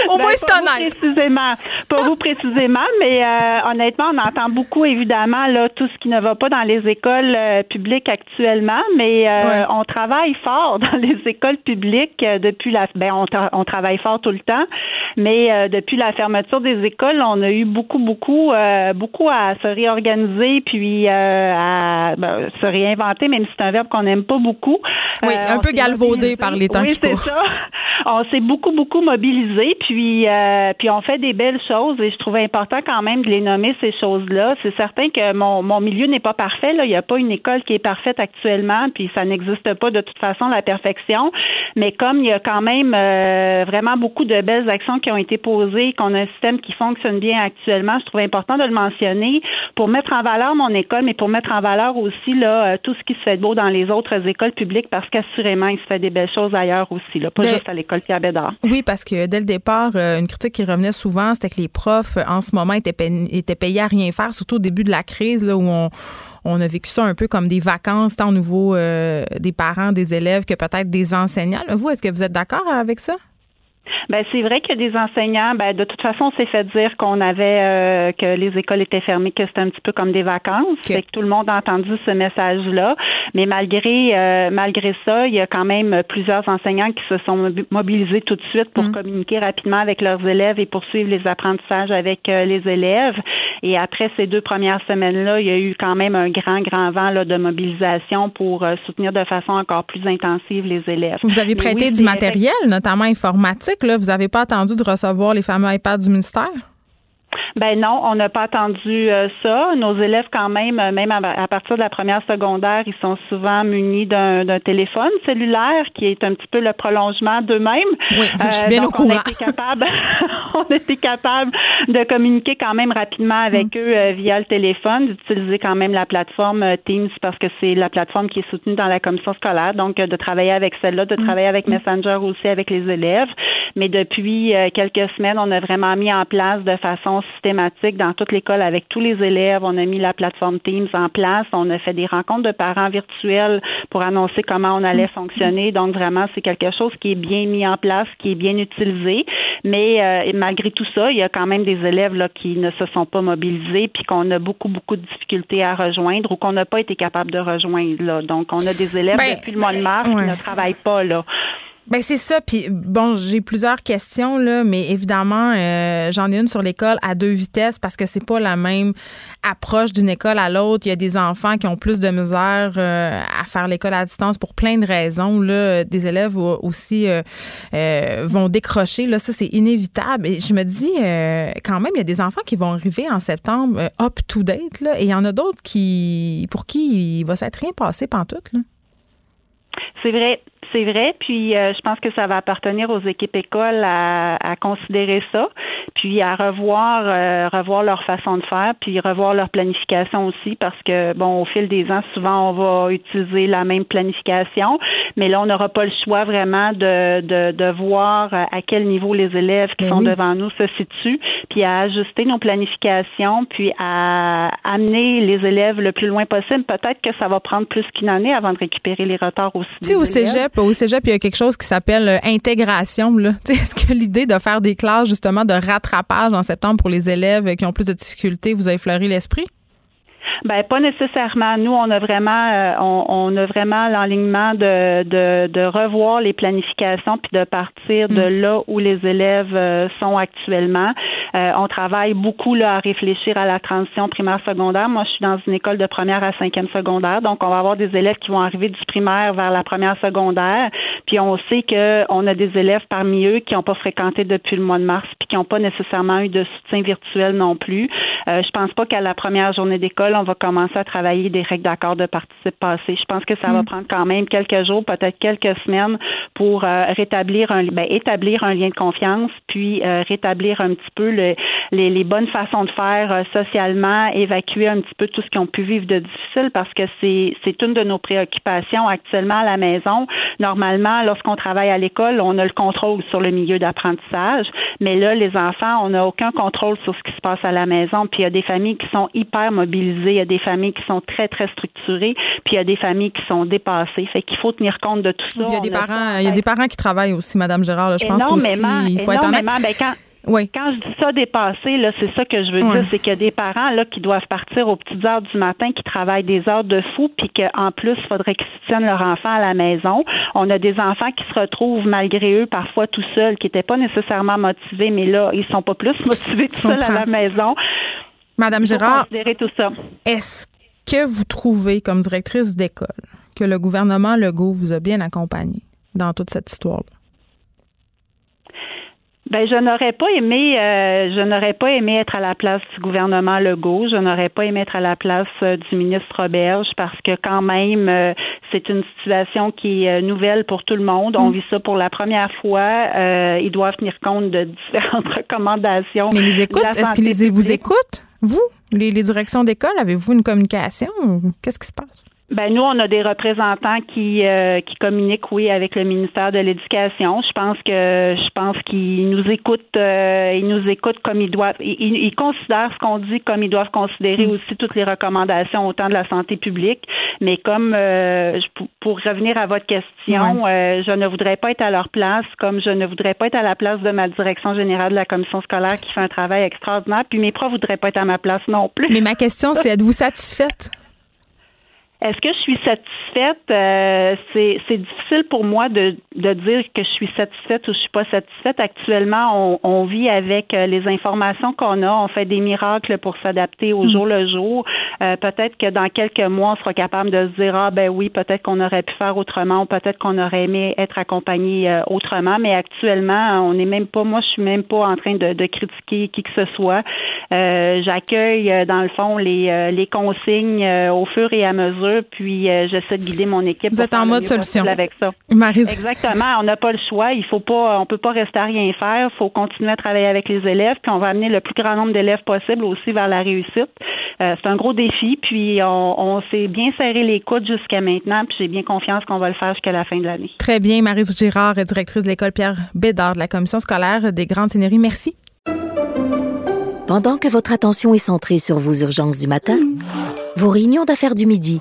Au Ben, moins, c'est pas vous honnête. Précisément. Pas vous précisément, mais euh, honnêtement, on entend beaucoup, évidemment, là, tout ce qui ne va pas dans les écoles euh, publiques actuellement, mais euh, Ouais. on travaille fort dans les écoles publiques depuis la... Ben, on, tra- on travaille fort tout le temps, mais depuis la fermeture des écoles, on a eu beaucoup, beaucoup, beaucoup à se réorganiser, puis à ben, se réinventer, même si c'est un verbe qu'on n'aime pas beaucoup. Oui, un peu galvaudé par les temps oui, qui c'est courent. ça. On s'est beaucoup, beaucoup mobilisé, puis, euh, puis on fait des belles choses et je trouvais important quand même de les nommer, ces choses-là. C'est certain que mon, mon milieu n'est pas parfait. Là. Il n'y a pas une école qui est parfaite actuellement, puis ça n'existe pas de toute façon, la perfection. Mais comme il y a quand même euh, vraiment beaucoup de belles actions qui ont été posées, qu'on a un système qui fonctionne bien actuellement, je trouvais important de le mentionner pour mettre en valeur mon école, mais pour mettre en valeur aussi là, euh, tout ce qui se fait de beau dans les autres écoles publiques, parce qu'assurément, il se fait des belles choses ailleurs aussi, là, pas Mais- juste à l'école Pierre Bédard. Oui, parce que dès le départ, euh, une critique qui revenait souvent, c'était que les profs, euh, en ce moment, étaient, pay- étaient payés à rien faire, surtout au début de la crise, là, où on, a vécu ça un peu comme des vacances, tant au niveau euh, des parents, des élèves, que peut-être des enseignants. Vous, est-ce que vous êtes d'accord avec ça? Ben c'est vrai que des enseignants, ben de toute façon, on s'est fait dire qu'on avait euh, que les écoles étaient fermées, que c'était un petit peu comme des vacances. Fait que tout le monde a entendu ce message-là. Mais malgré euh, malgré ça, il y a quand même plusieurs enseignants qui se sont mobi- mobilisés tout de suite pour communiquer rapidement avec leurs élèves et poursuivre les apprentissages avec euh, les élèves. Et après ces deux premières semaines-là, il y a eu quand même un grand, grand vent là, de mobilisation pour euh, soutenir de façon encore plus intensive les élèves. Vous avez prêté oui, du matériel, notamment informatique. Vous n'avez pas attendu de recevoir les fameux iPads du ministère? Ben non, on n'a pas attendu euh, ça. Nos élèves, quand même, euh, même à, à partir de la première secondaire, ils sont souvent munis d'un téléphone cellulaire qui est un petit peu le prolongement d'eux-mêmes. Oui, je suis bien donc, au courant. On a été capable, on a été capable de communiquer quand même rapidement avec Mm. eux euh, via le téléphone, d'utiliser quand même la plateforme euh, Teams parce que c'est la plateforme qui est soutenue dans la commission scolaire. Donc, euh, de travailler avec celle-là, de Mm. travailler avec Messenger aussi avec les élèves. Mais depuis euh, quelques semaines, on a vraiment mis en place de façon systématique dans toute l'école avec tous les élèves. On a mis la plateforme Teams en place. On a fait des rencontres de parents virtuels pour annoncer comment on allait fonctionner. Donc vraiment, c'est quelque chose qui est bien mis en place, qui est bien utilisé. Mais euh, malgré tout ça, il y a quand même des élèves là, qui ne se sont pas mobilisés puis qu'on a beaucoup, beaucoup de difficultés à rejoindre ou qu'on n'a pas été capable de rejoindre. Là. Donc, on a des élèves Ben, depuis le mois de mars ouais. qui ne travaillent pas. là. Ben c'est ça. Puis bon, j'ai plusieurs questions là, mais évidemment, euh, j'en ai une sur l'école à deux vitesses parce que c'est pas la même approche d'une école à l'autre. Il y a des enfants qui ont plus de misère euh, à faire l'école à distance pour plein de raisons. Là, des élèves au- aussi euh, euh, vont décrocher. Là, ça c'est inévitable. Et je me dis euh, quand même, il y a des enfants qui vont arriver en septembre euh, up to date là, et il y en a d'autres qui pour qui il va s'être rien passé pantoute là. C'est vrai. C'est vrai, puis euh, je pense que ça va appartenir aux équipes écoles à, à considérer ça, puis à revoir euh, revoir leur façon de faire, puis revoir leur planification aussi, parce que bon, au fil des ans, souvent on va utiliser la même planification, mais là on n'aura pas le choix vraiment de, de, de voir à quel niveau les élèves qui Ben sont oui. devant nous se situent, puis à ajuster nos planifications, puis à amener les élèves le plus loin possible. Peut-être que ça va prendre plus qu'une année avant de récupérer les retards aussi. Tu sais, au des élèves. cégep, au cégep, il y a quelque chose qui s'appelle euh, intégration. Est-ce que l'idée de faire des classes, justement, de rattrapage en septembre pour les élèves qui ont plus de difficultés, vous a effleuré l'esprit? Ben pas nécessairement. Nous, on a vraiment, euh, on, on a vraiment l'enlignement de, de, de revoir les planifications puis de partir de là où les élèves euh, sont actuellement. Euh, on travaille beaucoup là à réfléchir à la transition primaire-secondaire. Moi, je suis dans une école de première à cinquième secondaire, donc on va avoir des élèves qui vont arriver du primaire vers la première secondaire. Puis on sait que on a des élèves parmi eux qui n'ont pas fréquenté depuis le mois de mars puis qui n'ont pas nécessairement eu de soutien virtuel non plus. Euh, je pense pas qu'à la première journée d'école, on va commencer à travailler des règles d'accord de participe passé. Je pense que ça va prendre quand même quelques jours, peut-être quelques semaines pour euh, rétablir un ben, établir un lien de confiance, puis euh, rétablir un petit peu le- les, les bonnes façons de faire euh, socialement, évacuer un petit peu tout ce qu'ils ont pu vivre de difficile parce que c'est c'est une de nos préoccupations actuellement à la maison. Normalement, lorsqu'on travaille à l'école, on a le contrôle sur le milieu d'apprentissage, mais là, les enfants, on n'a aucun contrôle sur ce qui se passe à la maison. Puis il y a des familles qui sont hyper mobilisées il y a des familles qui sont très, très structurées, puis il y a des familles qui sont dépassées. Fait qu'il faut tenir compte de tout ça. Il y a, des parents, il y a des parents qui travaillent aussi, Madame Gérard. Je pense qu'aussi, il faut être honnête. Ben, quand, oui. Quand je dis ça dépassé, là, c'est ça que je veux dire, c'est qu'il y a des parents là qui doivent partir aux petites heures du matin, qui travaillent des heures de fou, puis qu'en plus, il faudrait qu'ils tiennent leur enfant à la maison. On a des enfants qui se retrouvent malgré eux parfois tout seuls, qui n'étaient pas nécessairement motivés, mais là, ils sont pas plus motivés tout seuls à la maison. Madame Gérard, est-ce que vous trouvez, comme directrice d'école, que le gouvernement Legault vous a bien accompagné dans toute cette histoire-là? Ben, je n'aurais pas aimé, euh, je n'aurais pas aimé être à la place du gouvernement Legault. Je n'aurais pas aimé être à la place euh, du ministre Roberge parce que quand même, euh, c'est une situation qui est nouvelle pour tout le monde. On mm. vit ça pour la première fois. ils doivent tenir compte de différentes recommandations. Mais ils écoutent. Est-ce qu'ils vous écoutent, vous, les, les directions d'école Avez-vous une communication? Qu'est-ce qui se passe? Ben nous, on a des représentants qui euh, qui communiquent, oui, avec le ministère de l'Éducation. Je pense que je pense qu'ils nous écoutent, euh, ils nous écoutent comme ils doivent. Ils, ils considèrent ce qu'on dit comme ils doivent considérer mm. aussi toutes les recommandations autant de la santé publique. Mais comme euh, pour revenir à votre question, je ne voudrais pas être à leur place, comme je ne voudrais pas être à la place de ma direction générale de la commission scolaire qui fait un travail extraordinaire. Puis mes profs voudraient pas être à ma place non plus. Mais ma question, c'est êtes-vous satisfaite? Est-ce que je suis satisfaite? Euh, c'est, difficile pour moi de, de dire que je suis satisfaite ou je suis pas satisfaite. Actuellement, on, on vit avec euh, les informations qu'on a. On fait des miracles pour s'adapter au mm. jour le jour. Euh, peut-être que dans quelques mois, on sera capable de se dire ah ben oui, peut-être qu'on aurait pu faire autrement, ou peut-être qu'on aurait aimé être accompagné autrement. Mais actuellement, on n'est même pas. Moi, je suis même pas en train de, de critiquer qui que ce soit. j'accueille dans le fond les, les consignes au fur et à mesure puis euh, j'essaie de guider mon équipe. Vous êtes en mode solution avec ça. Exactement. On n'a pas le choix. Il faut pas, on peut pas rester à rien faire. Il faut continuer à travailler avec les élèves, puis on va amener le plus grand nombre d'élèves possible aussi vers la réussite. Euh, c'est un gros défi, puis on, s'est bien serré les coudes jusqu'à maintenant, puis j'ai bien confiance qu'on va le faire jusqu'à la fin de l'année. Très bien, Marise Girard, directrice de l'école Pierre Bédard de la commission scolaire des Grandes Sénéries. Merci. Pendant que votre attention est centrée sur vos urgences du matin, vos réunions d'affaires du midi,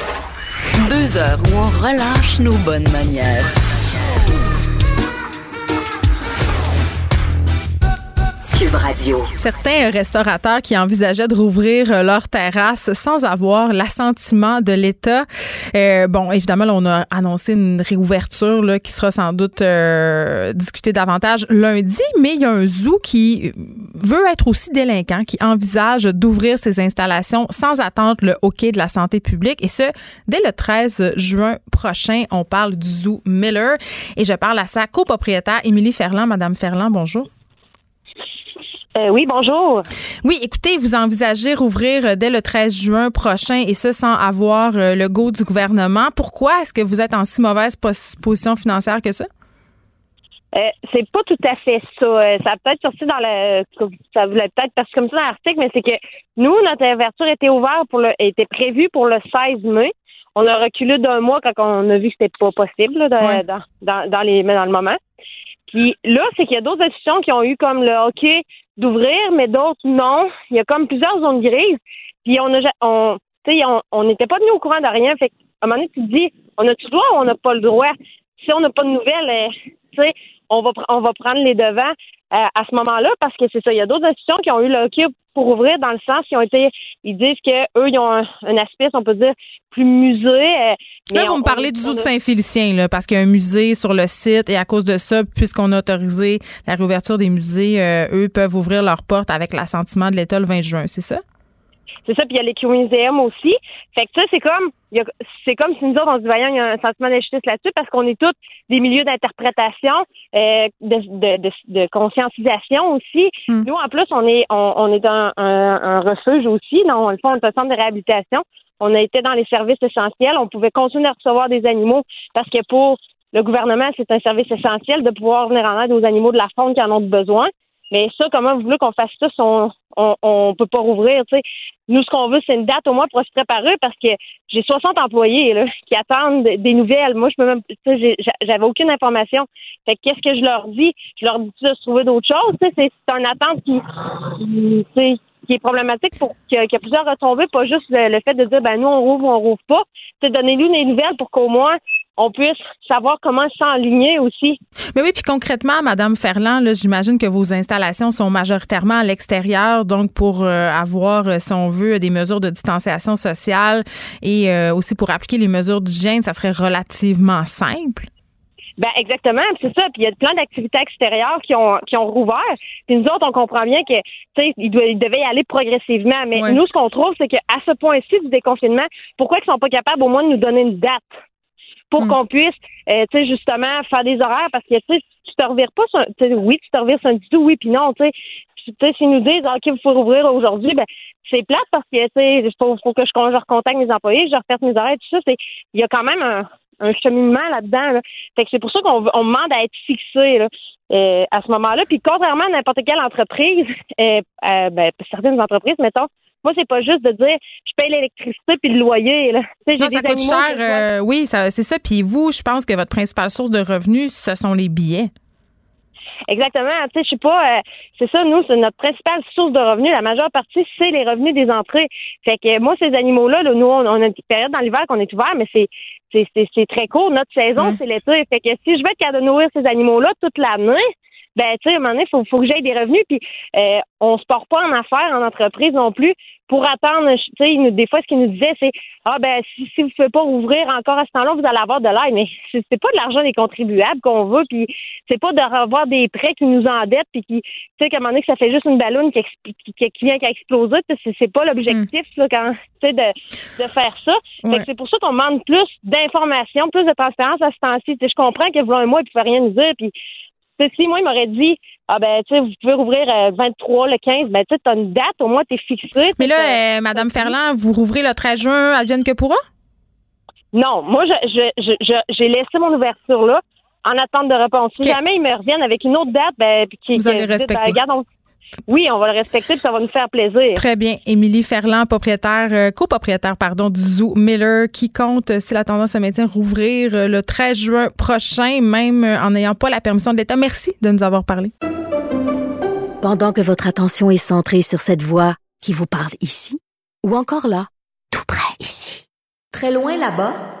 Deux heures où on relâche nos bonnes manières. Certains restaurateurs qui envisageaient de rouvrir euh, leur terrasse sans avoir l'assentiment de l'État. Euh, bon, évidemment, on a annoncé une réouverture là, qui sera sans doute euh, discutée davantage lundi, mais il y a un zoo qui veut être aussi délinquant, qui envisage d'ouvrir ses installations sans attendre le hockey de la santé publique. Et ce, dès le 13 juin prochain, on parle du zoo Miller. Et je parle à sa copropriétaire, Émilie Ferland. Madame Ferland, bonjour. Euh, oui, bonjour. Oui, écoutez, vous envisagez rouvrir euh, dès le 13 juin prochain et ce sans avoir euh, le go du gouvernement. Pourquoi est-ce que vous êtes en si mauvaise position financière que ça? c'est pas tout à fait ça. ça a peut-être sorti dans le. Ça voulait peut-être parce comme ça dans l'article, mais c'est que nous, notre ouverture était ouverte pour le était prévue pour le 16 mai. On a reculé d'un mois quand on a vu que c'était pas possible dans, dans, dans, les dans le moment. Puis là, c'est qu'il y a d'autres institutions qui ont eu comme le hockey d'ouvrir, mais d'autres non. Il y a comme plusieurs zones grises. Puis on a on on n'était pas venu au courant de rien. Fait à un moment donné, tu te dis, on a-tu le droit ou on n'a pas le droit? Si on n'a pas de nouvelles, euh, on va, on va prendre les devants euh, à ce moment-là parce que c'est ça. Il y a d'autres institutions qui ont eu le pour ouvrir dans le sens qui ont été. Ils disent qu'eux, ils ont un, aspect, on peut dire, plus musée. Euh, là, vous me parlez du zoo de Saint-Félicien, là, parce qu'il y a un musée sur le site et à cause de ça, puisqu'on a autorisé la réouverture des musées, euh, eux peuvent ouvrir leurs portes avec l'assentiment de l'État le 20 juin, c'est ça? C'est ça, puis il y a les Museum aussi. Fait que ça, c'est comme c'est comme si nous autres, on se voyait, il y a un sentiment d'injustice là-dessus parce qu'on est tous des milieux d'interprétation, euh, de, de, de, conscientisation aussi. Hmm. Nous, en plus, on est on, est un, un, refuge aussi. Non, le fond, on est un centre de réhabilitation. on a été dans les services essentiels, on pouvait continuer à recevoir des animaux parce que pour le gouvernement, c'est un service essentiel de pouvoir venir en aide aux animaux de la faune qui en ont besoin. Mais ça, comment vous voulez qu'on fasse ça si on, on, peut pas rouvrir, tu sais? Nous, ce qu'on veut, c'est une date au moins pour se préparer parce que j'ai 60 employés là, qui attendent des nouvelles. Moi, je peux même, j'avais aucune information. Fait qu'est-ce que je leur dis? Je leur dis de se trouver d'autres choses. C'est une attente qui, qui, qui est problématique pour qu'il y, ait plusieurs retombées, pas juste le, fait de dire ben nous on rouvre ou on rouvre pas. C'est donner-lui des nouvelles pour qu'au moins on puisse savoir comment s'enligner aussi. Mais oui, puis concrètement, Madame Ferland, j'imagine que vos installations sont majoritairement à l'extérieur, donc pour euh, avoir, euh, si on veut, des mesures de distanciation sociale et euh, aussi pour appliquer les mesures d'hygiène, ça serait relativement simple. Ben exactement, c'est ça. Puis il y a plein d'activités extérieures qui ont qui ont rouvert. Puis nous autres, on comprend bien que tu sais, ils, devaient y aller progressivement. Mais nous, ce qu'on trouve, c'est qu'à ce point-ci du déconfinement, pourquoi ils sont pas capables au moins de nous donner une date? Pour hmm. qu'on puisse, euh, tu sais, justement, faire des horaires parce que tu sais, tu te revires pas, sur, oui, tu te revires sur un tout, oui, puis non, tu sais. Tu sais, s'ils nous disent, OK, il faut rouvrir aujourd'hui, ben, c'est plate parce que, tu sais, il faut, faut, que je, je recontacte mes employés, je refais mes horaires, tout ça. Il y a quand même un, un cheminement là-dedans. Fait que c'est pour ça qu'on on demande à être fixé là, euh, à ce moment-là. Puis contrairement à n'importe quelle entreprise, euh, euh, ben, certaines entreprises, mettons, moi, c'est pas juste de dire je paye l'électricité puis le loyer. Là. Non, ça coûte cher. oui, c'est ça. Puis vous, je pense que votre principale source de revenus, ce sont les billets. Exactement. Tu sais, je sais pas. Euh, c'est ça, nous, c'est notre principale source de revenus. La majeure partie, c'est les revenus des entrées. Fait que moi, ces animaux-là, nous, on, a une période dans l'hiver qu'on est ouvert, mais c'est c'est très court. Notre saison, c'est l'été. Fait que si je veux être capable de nourrir ces animaux-là toute l'année, ben tu sais, à un moment donné, il faut, faut que j'aille des revenus. Puis euh, on se porte pas en affaires, en entreprise non plus, pour attendre. Tu sais, des fois, ce qu'ils nous disaient, c'est Ah ben si, si vous ne pouvez pas ouvrir encore à ce temps-là, vous allez avoir de l'aide. Mais c'est pas de l'argent des contribuables qu'on veut, puis c'est pas de revoir des prêts qui nous endettent, puis qui, tu sais, qu'à un moment donné, que ça fait juste une ballonne qui, qui, qui vient qu'à exploser. C'est pas l'objectif, là, quand, tu sais, de, de faire ça. c'est pour ça qu'on demande plus d'informations, plus de transparence à ce temps-ci. Je comprends que vous un mois, puis ne rien nous dire, puis si moi, il m'aurait dit, ah ben, tu sais, vous pouvez rouvrir 23, euh, le 15, ben, tu sais, as une date, au moins, tu es fixé. Mais là, euh, Madame Ferland, vous rouvrez le 13 juin, advienne que pourra? Non, moi, j'ai je, je, laissé mon ouverture là en attente de réponse. Si jamais ils me reviennent avec une autre date, ben, qui, vous allez ben, respecter. Oui, on va le respecter, puis ça va nous faire plaisir. Très bien. Émilie Ferland, propriétaire, euh, copropriétaire, pardon, du Zoo Miller, qui compte, si la tendance se maintient, rouvrir euh, le 13 juin prochain, même euh, en n'ayant pas la permission de l'État. Merci de nous avoir parlé. Pendant que votre attention est centrée sur cette voix qui vous parle ici, ou encore là, tout près ici, très loin là-bas,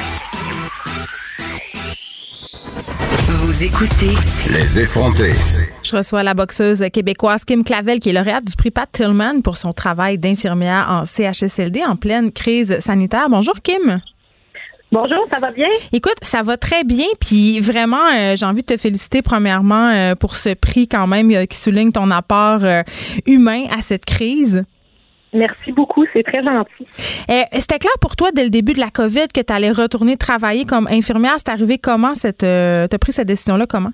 Vous écoutez Les effrontés. Je reçois la boxeuse québécoise Kim Clavel, qui est lauréate du prix Pat Tillman pour son travail d'infirmière en CHSLD en pleine crise sanitaire. Bonjour Kim. Bonjour, ça va bien? Écoute, ça va très bien. Puis vraiment, euh, j'ai envie de te féliciter premièrement euh, pour ce prix quand même euh, qui souligne ton apport humain à cette crise. Merci beaucoup, c'est très gentil. Euh, c'était clair pour toi dès le début de la COVID que tu allais retourner travailler comme infirmière. C'est arrivé comment cette euh, tu as pris cette décision-là comment?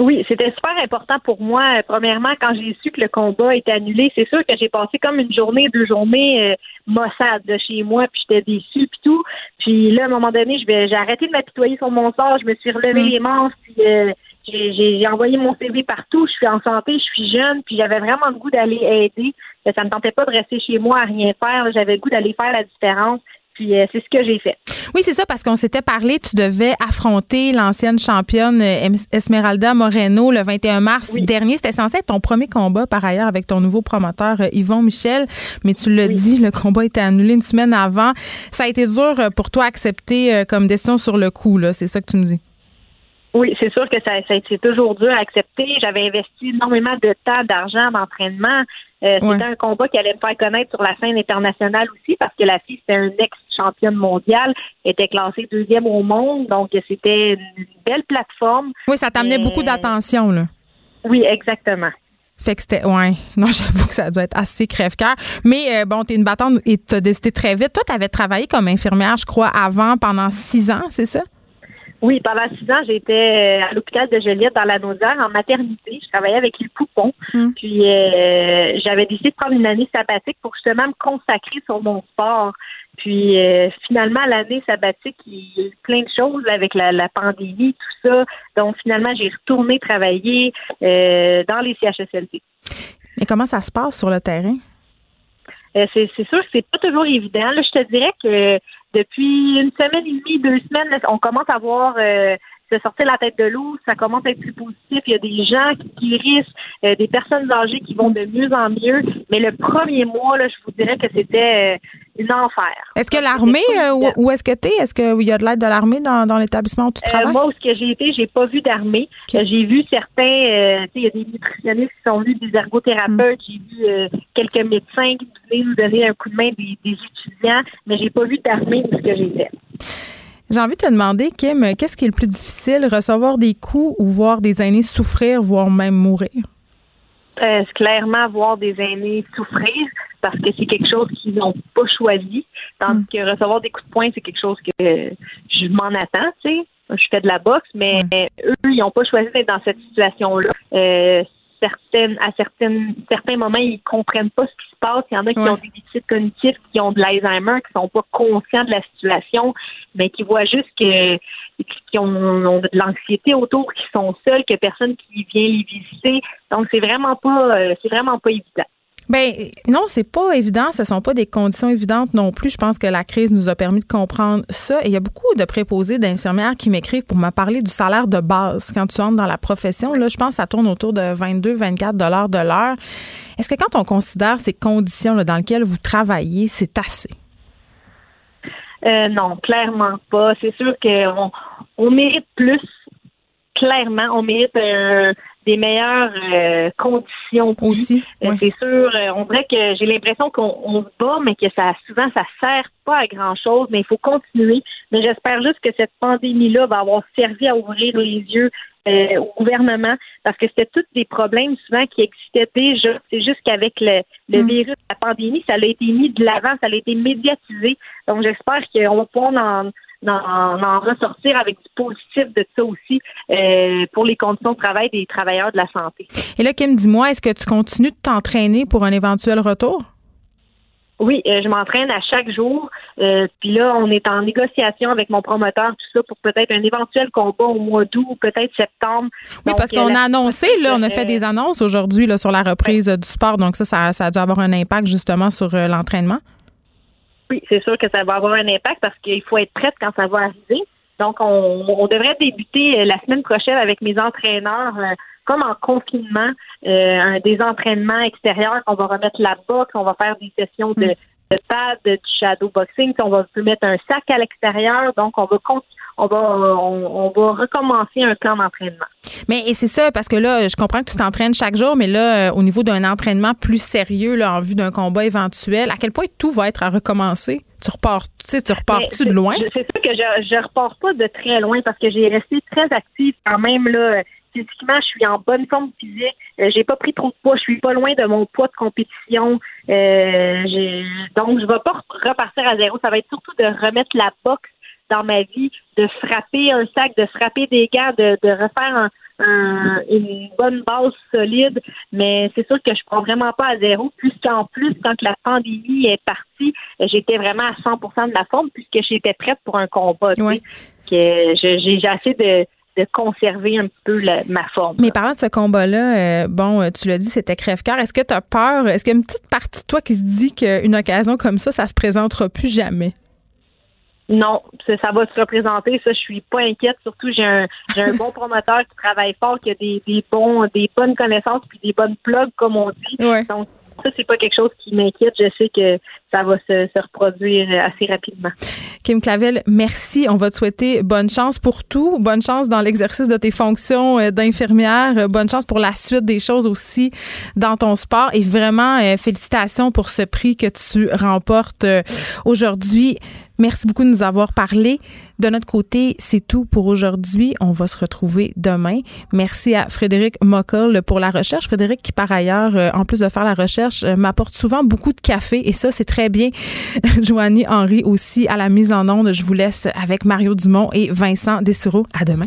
Oui, c'était super important pour moi. Premièrement, quand j'ai su que le combat était annulé, c'est sûr que j'ai passé comme une journée, deux journées euh, maussade de chez moi, puis j'étais déçue, puis tout. Puis là, à un moment donné, j'ai arrêté de m'apitoyer sur mon sort, je me suis relevé mm. les manches, puis euh, j'ai envoyé mon CV partout. Je suis en santé, je suis jeune, puis j'avais vraiment le goût d'aller aider. Ça me tentait pas de rester chez moi à rien faire. J'avais le goût d'aller faire la différence. Puis euh, c'est ce que j'ai fait. Oui, c'est ça, parce qu'on s'était parlé, tu devais affronter l'ancienne championne euh, Esmeralda Moreno le 21 mars dernier. C'était censé être ton premier combat, par ailleurs, avec ton nouveau promoteur euh, Yvon Michel. Mais tu l'as dit, le combat était annulé une semaine avant. Ça a été dur pour toi d'accepter comme décision sur le coup, là. C'est ça que tu me dis? Oui, c'est sûr que ça, ça c'est toujours dur à accepter. J'avais investi énormément de temps, d'argent, d'entraînement. Euh, c'était un combat qui allait me faire connaître sur la scène internationale aussi parce que la fille, c'était un ex-championne mondiale, était classée deuxième au monde, donc c'était une belle plateforme. Oui, ça t'amenait beaucoup d'attention, là. Oui, exactement. Fait que c'était. Ouais. Non, j'avoue que ça doit être assez crève-cœur. Mais euh, bon, t'es une battante et t'as décidé très vite. Toi, t'avais travaillé comme infirmière, je crois, avant, pendant six ans, c'est ça? Oui, pendant six ans, j'étais à l'hôpital de Joliette dans la Naudière en maternité. Je travaillais avec les poupons. Puis euh, j'avais décidé de prendre une année sabbatique pour justement me consacrer sur mon sport. Puis euh, finalement, l'année sabbatique, il y a eu plein de choses avec la, la pandémie, tout ça. Donc finalement, j'ai retourné travailler euh, dans les CHSLD. Mais comment ça se passe sur le terrain? Euh, c'est c'est sûr que c'est pas toujours évident. Là, je te dirais que depuis une semaine et demie, deux semaines, on commence à voir euh, se sortir la tête de l'eau, ça commence à être plus positif. Il y a des gens qui guérissent, euh, des personnes âgées qui vont de mieux en mieux. Mais le premier mois, là, je vous dirais que c'était euh, une enfer. Est-ce que l'armée, euh, où, est-ce que t'es? Est-ce qu'il y a de l'aide de l'armée dans, dans l'établissement où tu Euh, travailles? moi, où ce que j'ai été, j'ai pas vu d'armée. J'ai vu certains, tu il y a des nutritionnistes qui sont venus, des ergothérapeutes, j'ai vu quelques médecins qui venaient nous donner un coup de main, des, des étudiants, mais j'ai pas vu d'armée où ce que j'ai fait. J'ai envie de te demander, Kim, qu'est-ce qui est le plus difficile, recevoir des coups ou voir des aînés souffrir, voire même mourir? Euh, clairement voir des aînés souffrir parce que c'est quelque chose qu'ils n'ont pas choisi. Tandis que recevoir des coups de poing, c'est quelque chose que je m'en attends, tu sais. Je fais de la boxe, mais eux, ils n'ont pas choisi d'être dans cette situation-là. Euh, certaines, à certaines, certains moments, ils comprennent pas ce qui se passe. Il y en a qui ont des déficits cognitifs, qui ont de l'Alzheimer, qui sont pas conscients de la situation, mais qui voient juste que qui ont, ont de l'anxiété autour, qui sont seuls, que personne qui vient les visiter. Donc c'est vraiment pas, euh, c'est vraiment pas évident. Ben non, c'est pas évident. Ce sont pas des conditions évidentes non plus. Je pense que la crise nous a permis de comprendre ça. Et il y a beaucoup de préposés d'infirmières qui m'écrivent pour me parler du salaire de base quand tu entres dans la profession. Là, je pense que ça tourne autour de 22, 24 dollars de l'heure. Est-ce que quand on considère ces conditions là, dans lesquelles vous travaillez, c'est assez? Euh, non, clairement pas. C'est sûr qu'on on mérite plus. Clairement, on mérite euh, des meilleures euh, conditions. Aussi, Euh, C'est sûr. euh, on dirait que j'ai l'impression qu'on on se bat, mais que ça souvent ça sert pas à grand chose. Mais il faut continuer. Mais j'espère juste que cette pandémie-là va avoir servi à ouvrir les yeux euh, au gouvernement parce que c'était tous des problèmes souvent qui existaient déjà. C'est juste qu'avec le, le virus, la pandémie, ça a été mis de l'avant, ça a été médiatisé. Donc j'espère qu'on va pouvoir en, en, en ressortir avec du positif de ça aussi euh, pour les conditions de travail des travailleurs de la santé. Et là, Kim, dis-moi, est-ce que tu continues de t'entraîner pour un éventuel retour? Oui, euh, je m'entraîne à chaque jour. Euh, Puis là, on est en négociation avec mon promoteur, tout ça, pour peut-être un éventuel combat au mois d'août peut-être septembre. Oui, Donc, parce qu'on a annoncé, là, on a fait des annonces aujourd'hui là, sur la reprise du sport. Donc ça, ça, ça a dû avoir un impact justement sur l'entraînement. Oui, c'est sûr que ça va avoir un impact parce qu'il faut être prête quand ça va arriver. Donc, on, on devrait débuter euh, la semaine prochaine avec mes entraîneurs, euh, comme en confinement, euh, des entraînements extérieurs qu'on va remettre la boxe, on va faire des sessions de, de pad, de du shadow boxing, on va mettre un sac à l'extérieur. Donc, on va con- on va on, on va recommencer un plan d'entraînement. Mais et c'est ça, parce que là, je comprends que tu t'entraînes chaque jour, mais là, euh, au niveau d'un entraînement plus sérieux, là, en vue d'un combat éventuel, à quel point tout va être à recommencer? Tu repars, tu sais, tu repars-tu de loin? C'est sûr que je, je repars pas de très loin parce que j'ai resté très active quand même là. Physiquement, je suis en bonne forme physique. Euh, j'ai pas pris trop de poids. Je suis pas loin de mon poids de compétition. Euh, donc, je vais pas repartir à zéro. Ça va être surtout de remettre la boxe dans ma vie, de frapper un sac, de frapper des gars, de, de refaire un- un- une bonne base solide. Mais c'est sûr que je prends vraiment pas à zéro. Puisqu'en plus, quand la pandémie est partie, j'étais vraiment à 100% de la forme puisque j'étais prête pour un combat. Que j'ai essayé de, de conserver un petit peu la- ma forme. Mais parlant de ce combat-là, euh, bon, euh, tu l'as dit, c'était crève-cœur. Est-ce que tu as peur? Est-ce qu'il y a une petite partie de toi qui se dit qu'une occasion comme ça, ça se présentera plus jamais? Non, ça, va se représenter. Ça, je suis pas inquiète. Surtout, j'ai un, j'ai un bon promoteur qui travaille fort, qui a des, des bons, des bonnes connaissances puis des bonnes plugs, comme on dit. Donc, ça, c'est pas quelque chose qui m'inquiète. Je sais que ça va se, se, reproduire assez rapidement. Kim Clavel, merci. On va te souhaiter bonne chance pour tout. Bonne chance dans l'exercice de tes fonctions euh, d'infirmière. Euh, bonne chance pour la suite des choses aussi dans ton sport. Et vraiment, euh, félicitations pour ce prix que tu remportes aujourd'hui. Merci beaucoup de nous avoir parlé. De notre côté, c'est tout pour aujourd'hui. On va se retrouver demain. Merci à Frédéric Mockel pour la recherche. Frédéric, qui par ailleurs, euh, en plus de faire la recherche, euh, m'apporte souvent beaucoup de café et ça, c'est très bien. Joanie Henry aussi à la mise en onde. Je vous laisse avec Mario Dumont et Vincent Dessureau. À demain.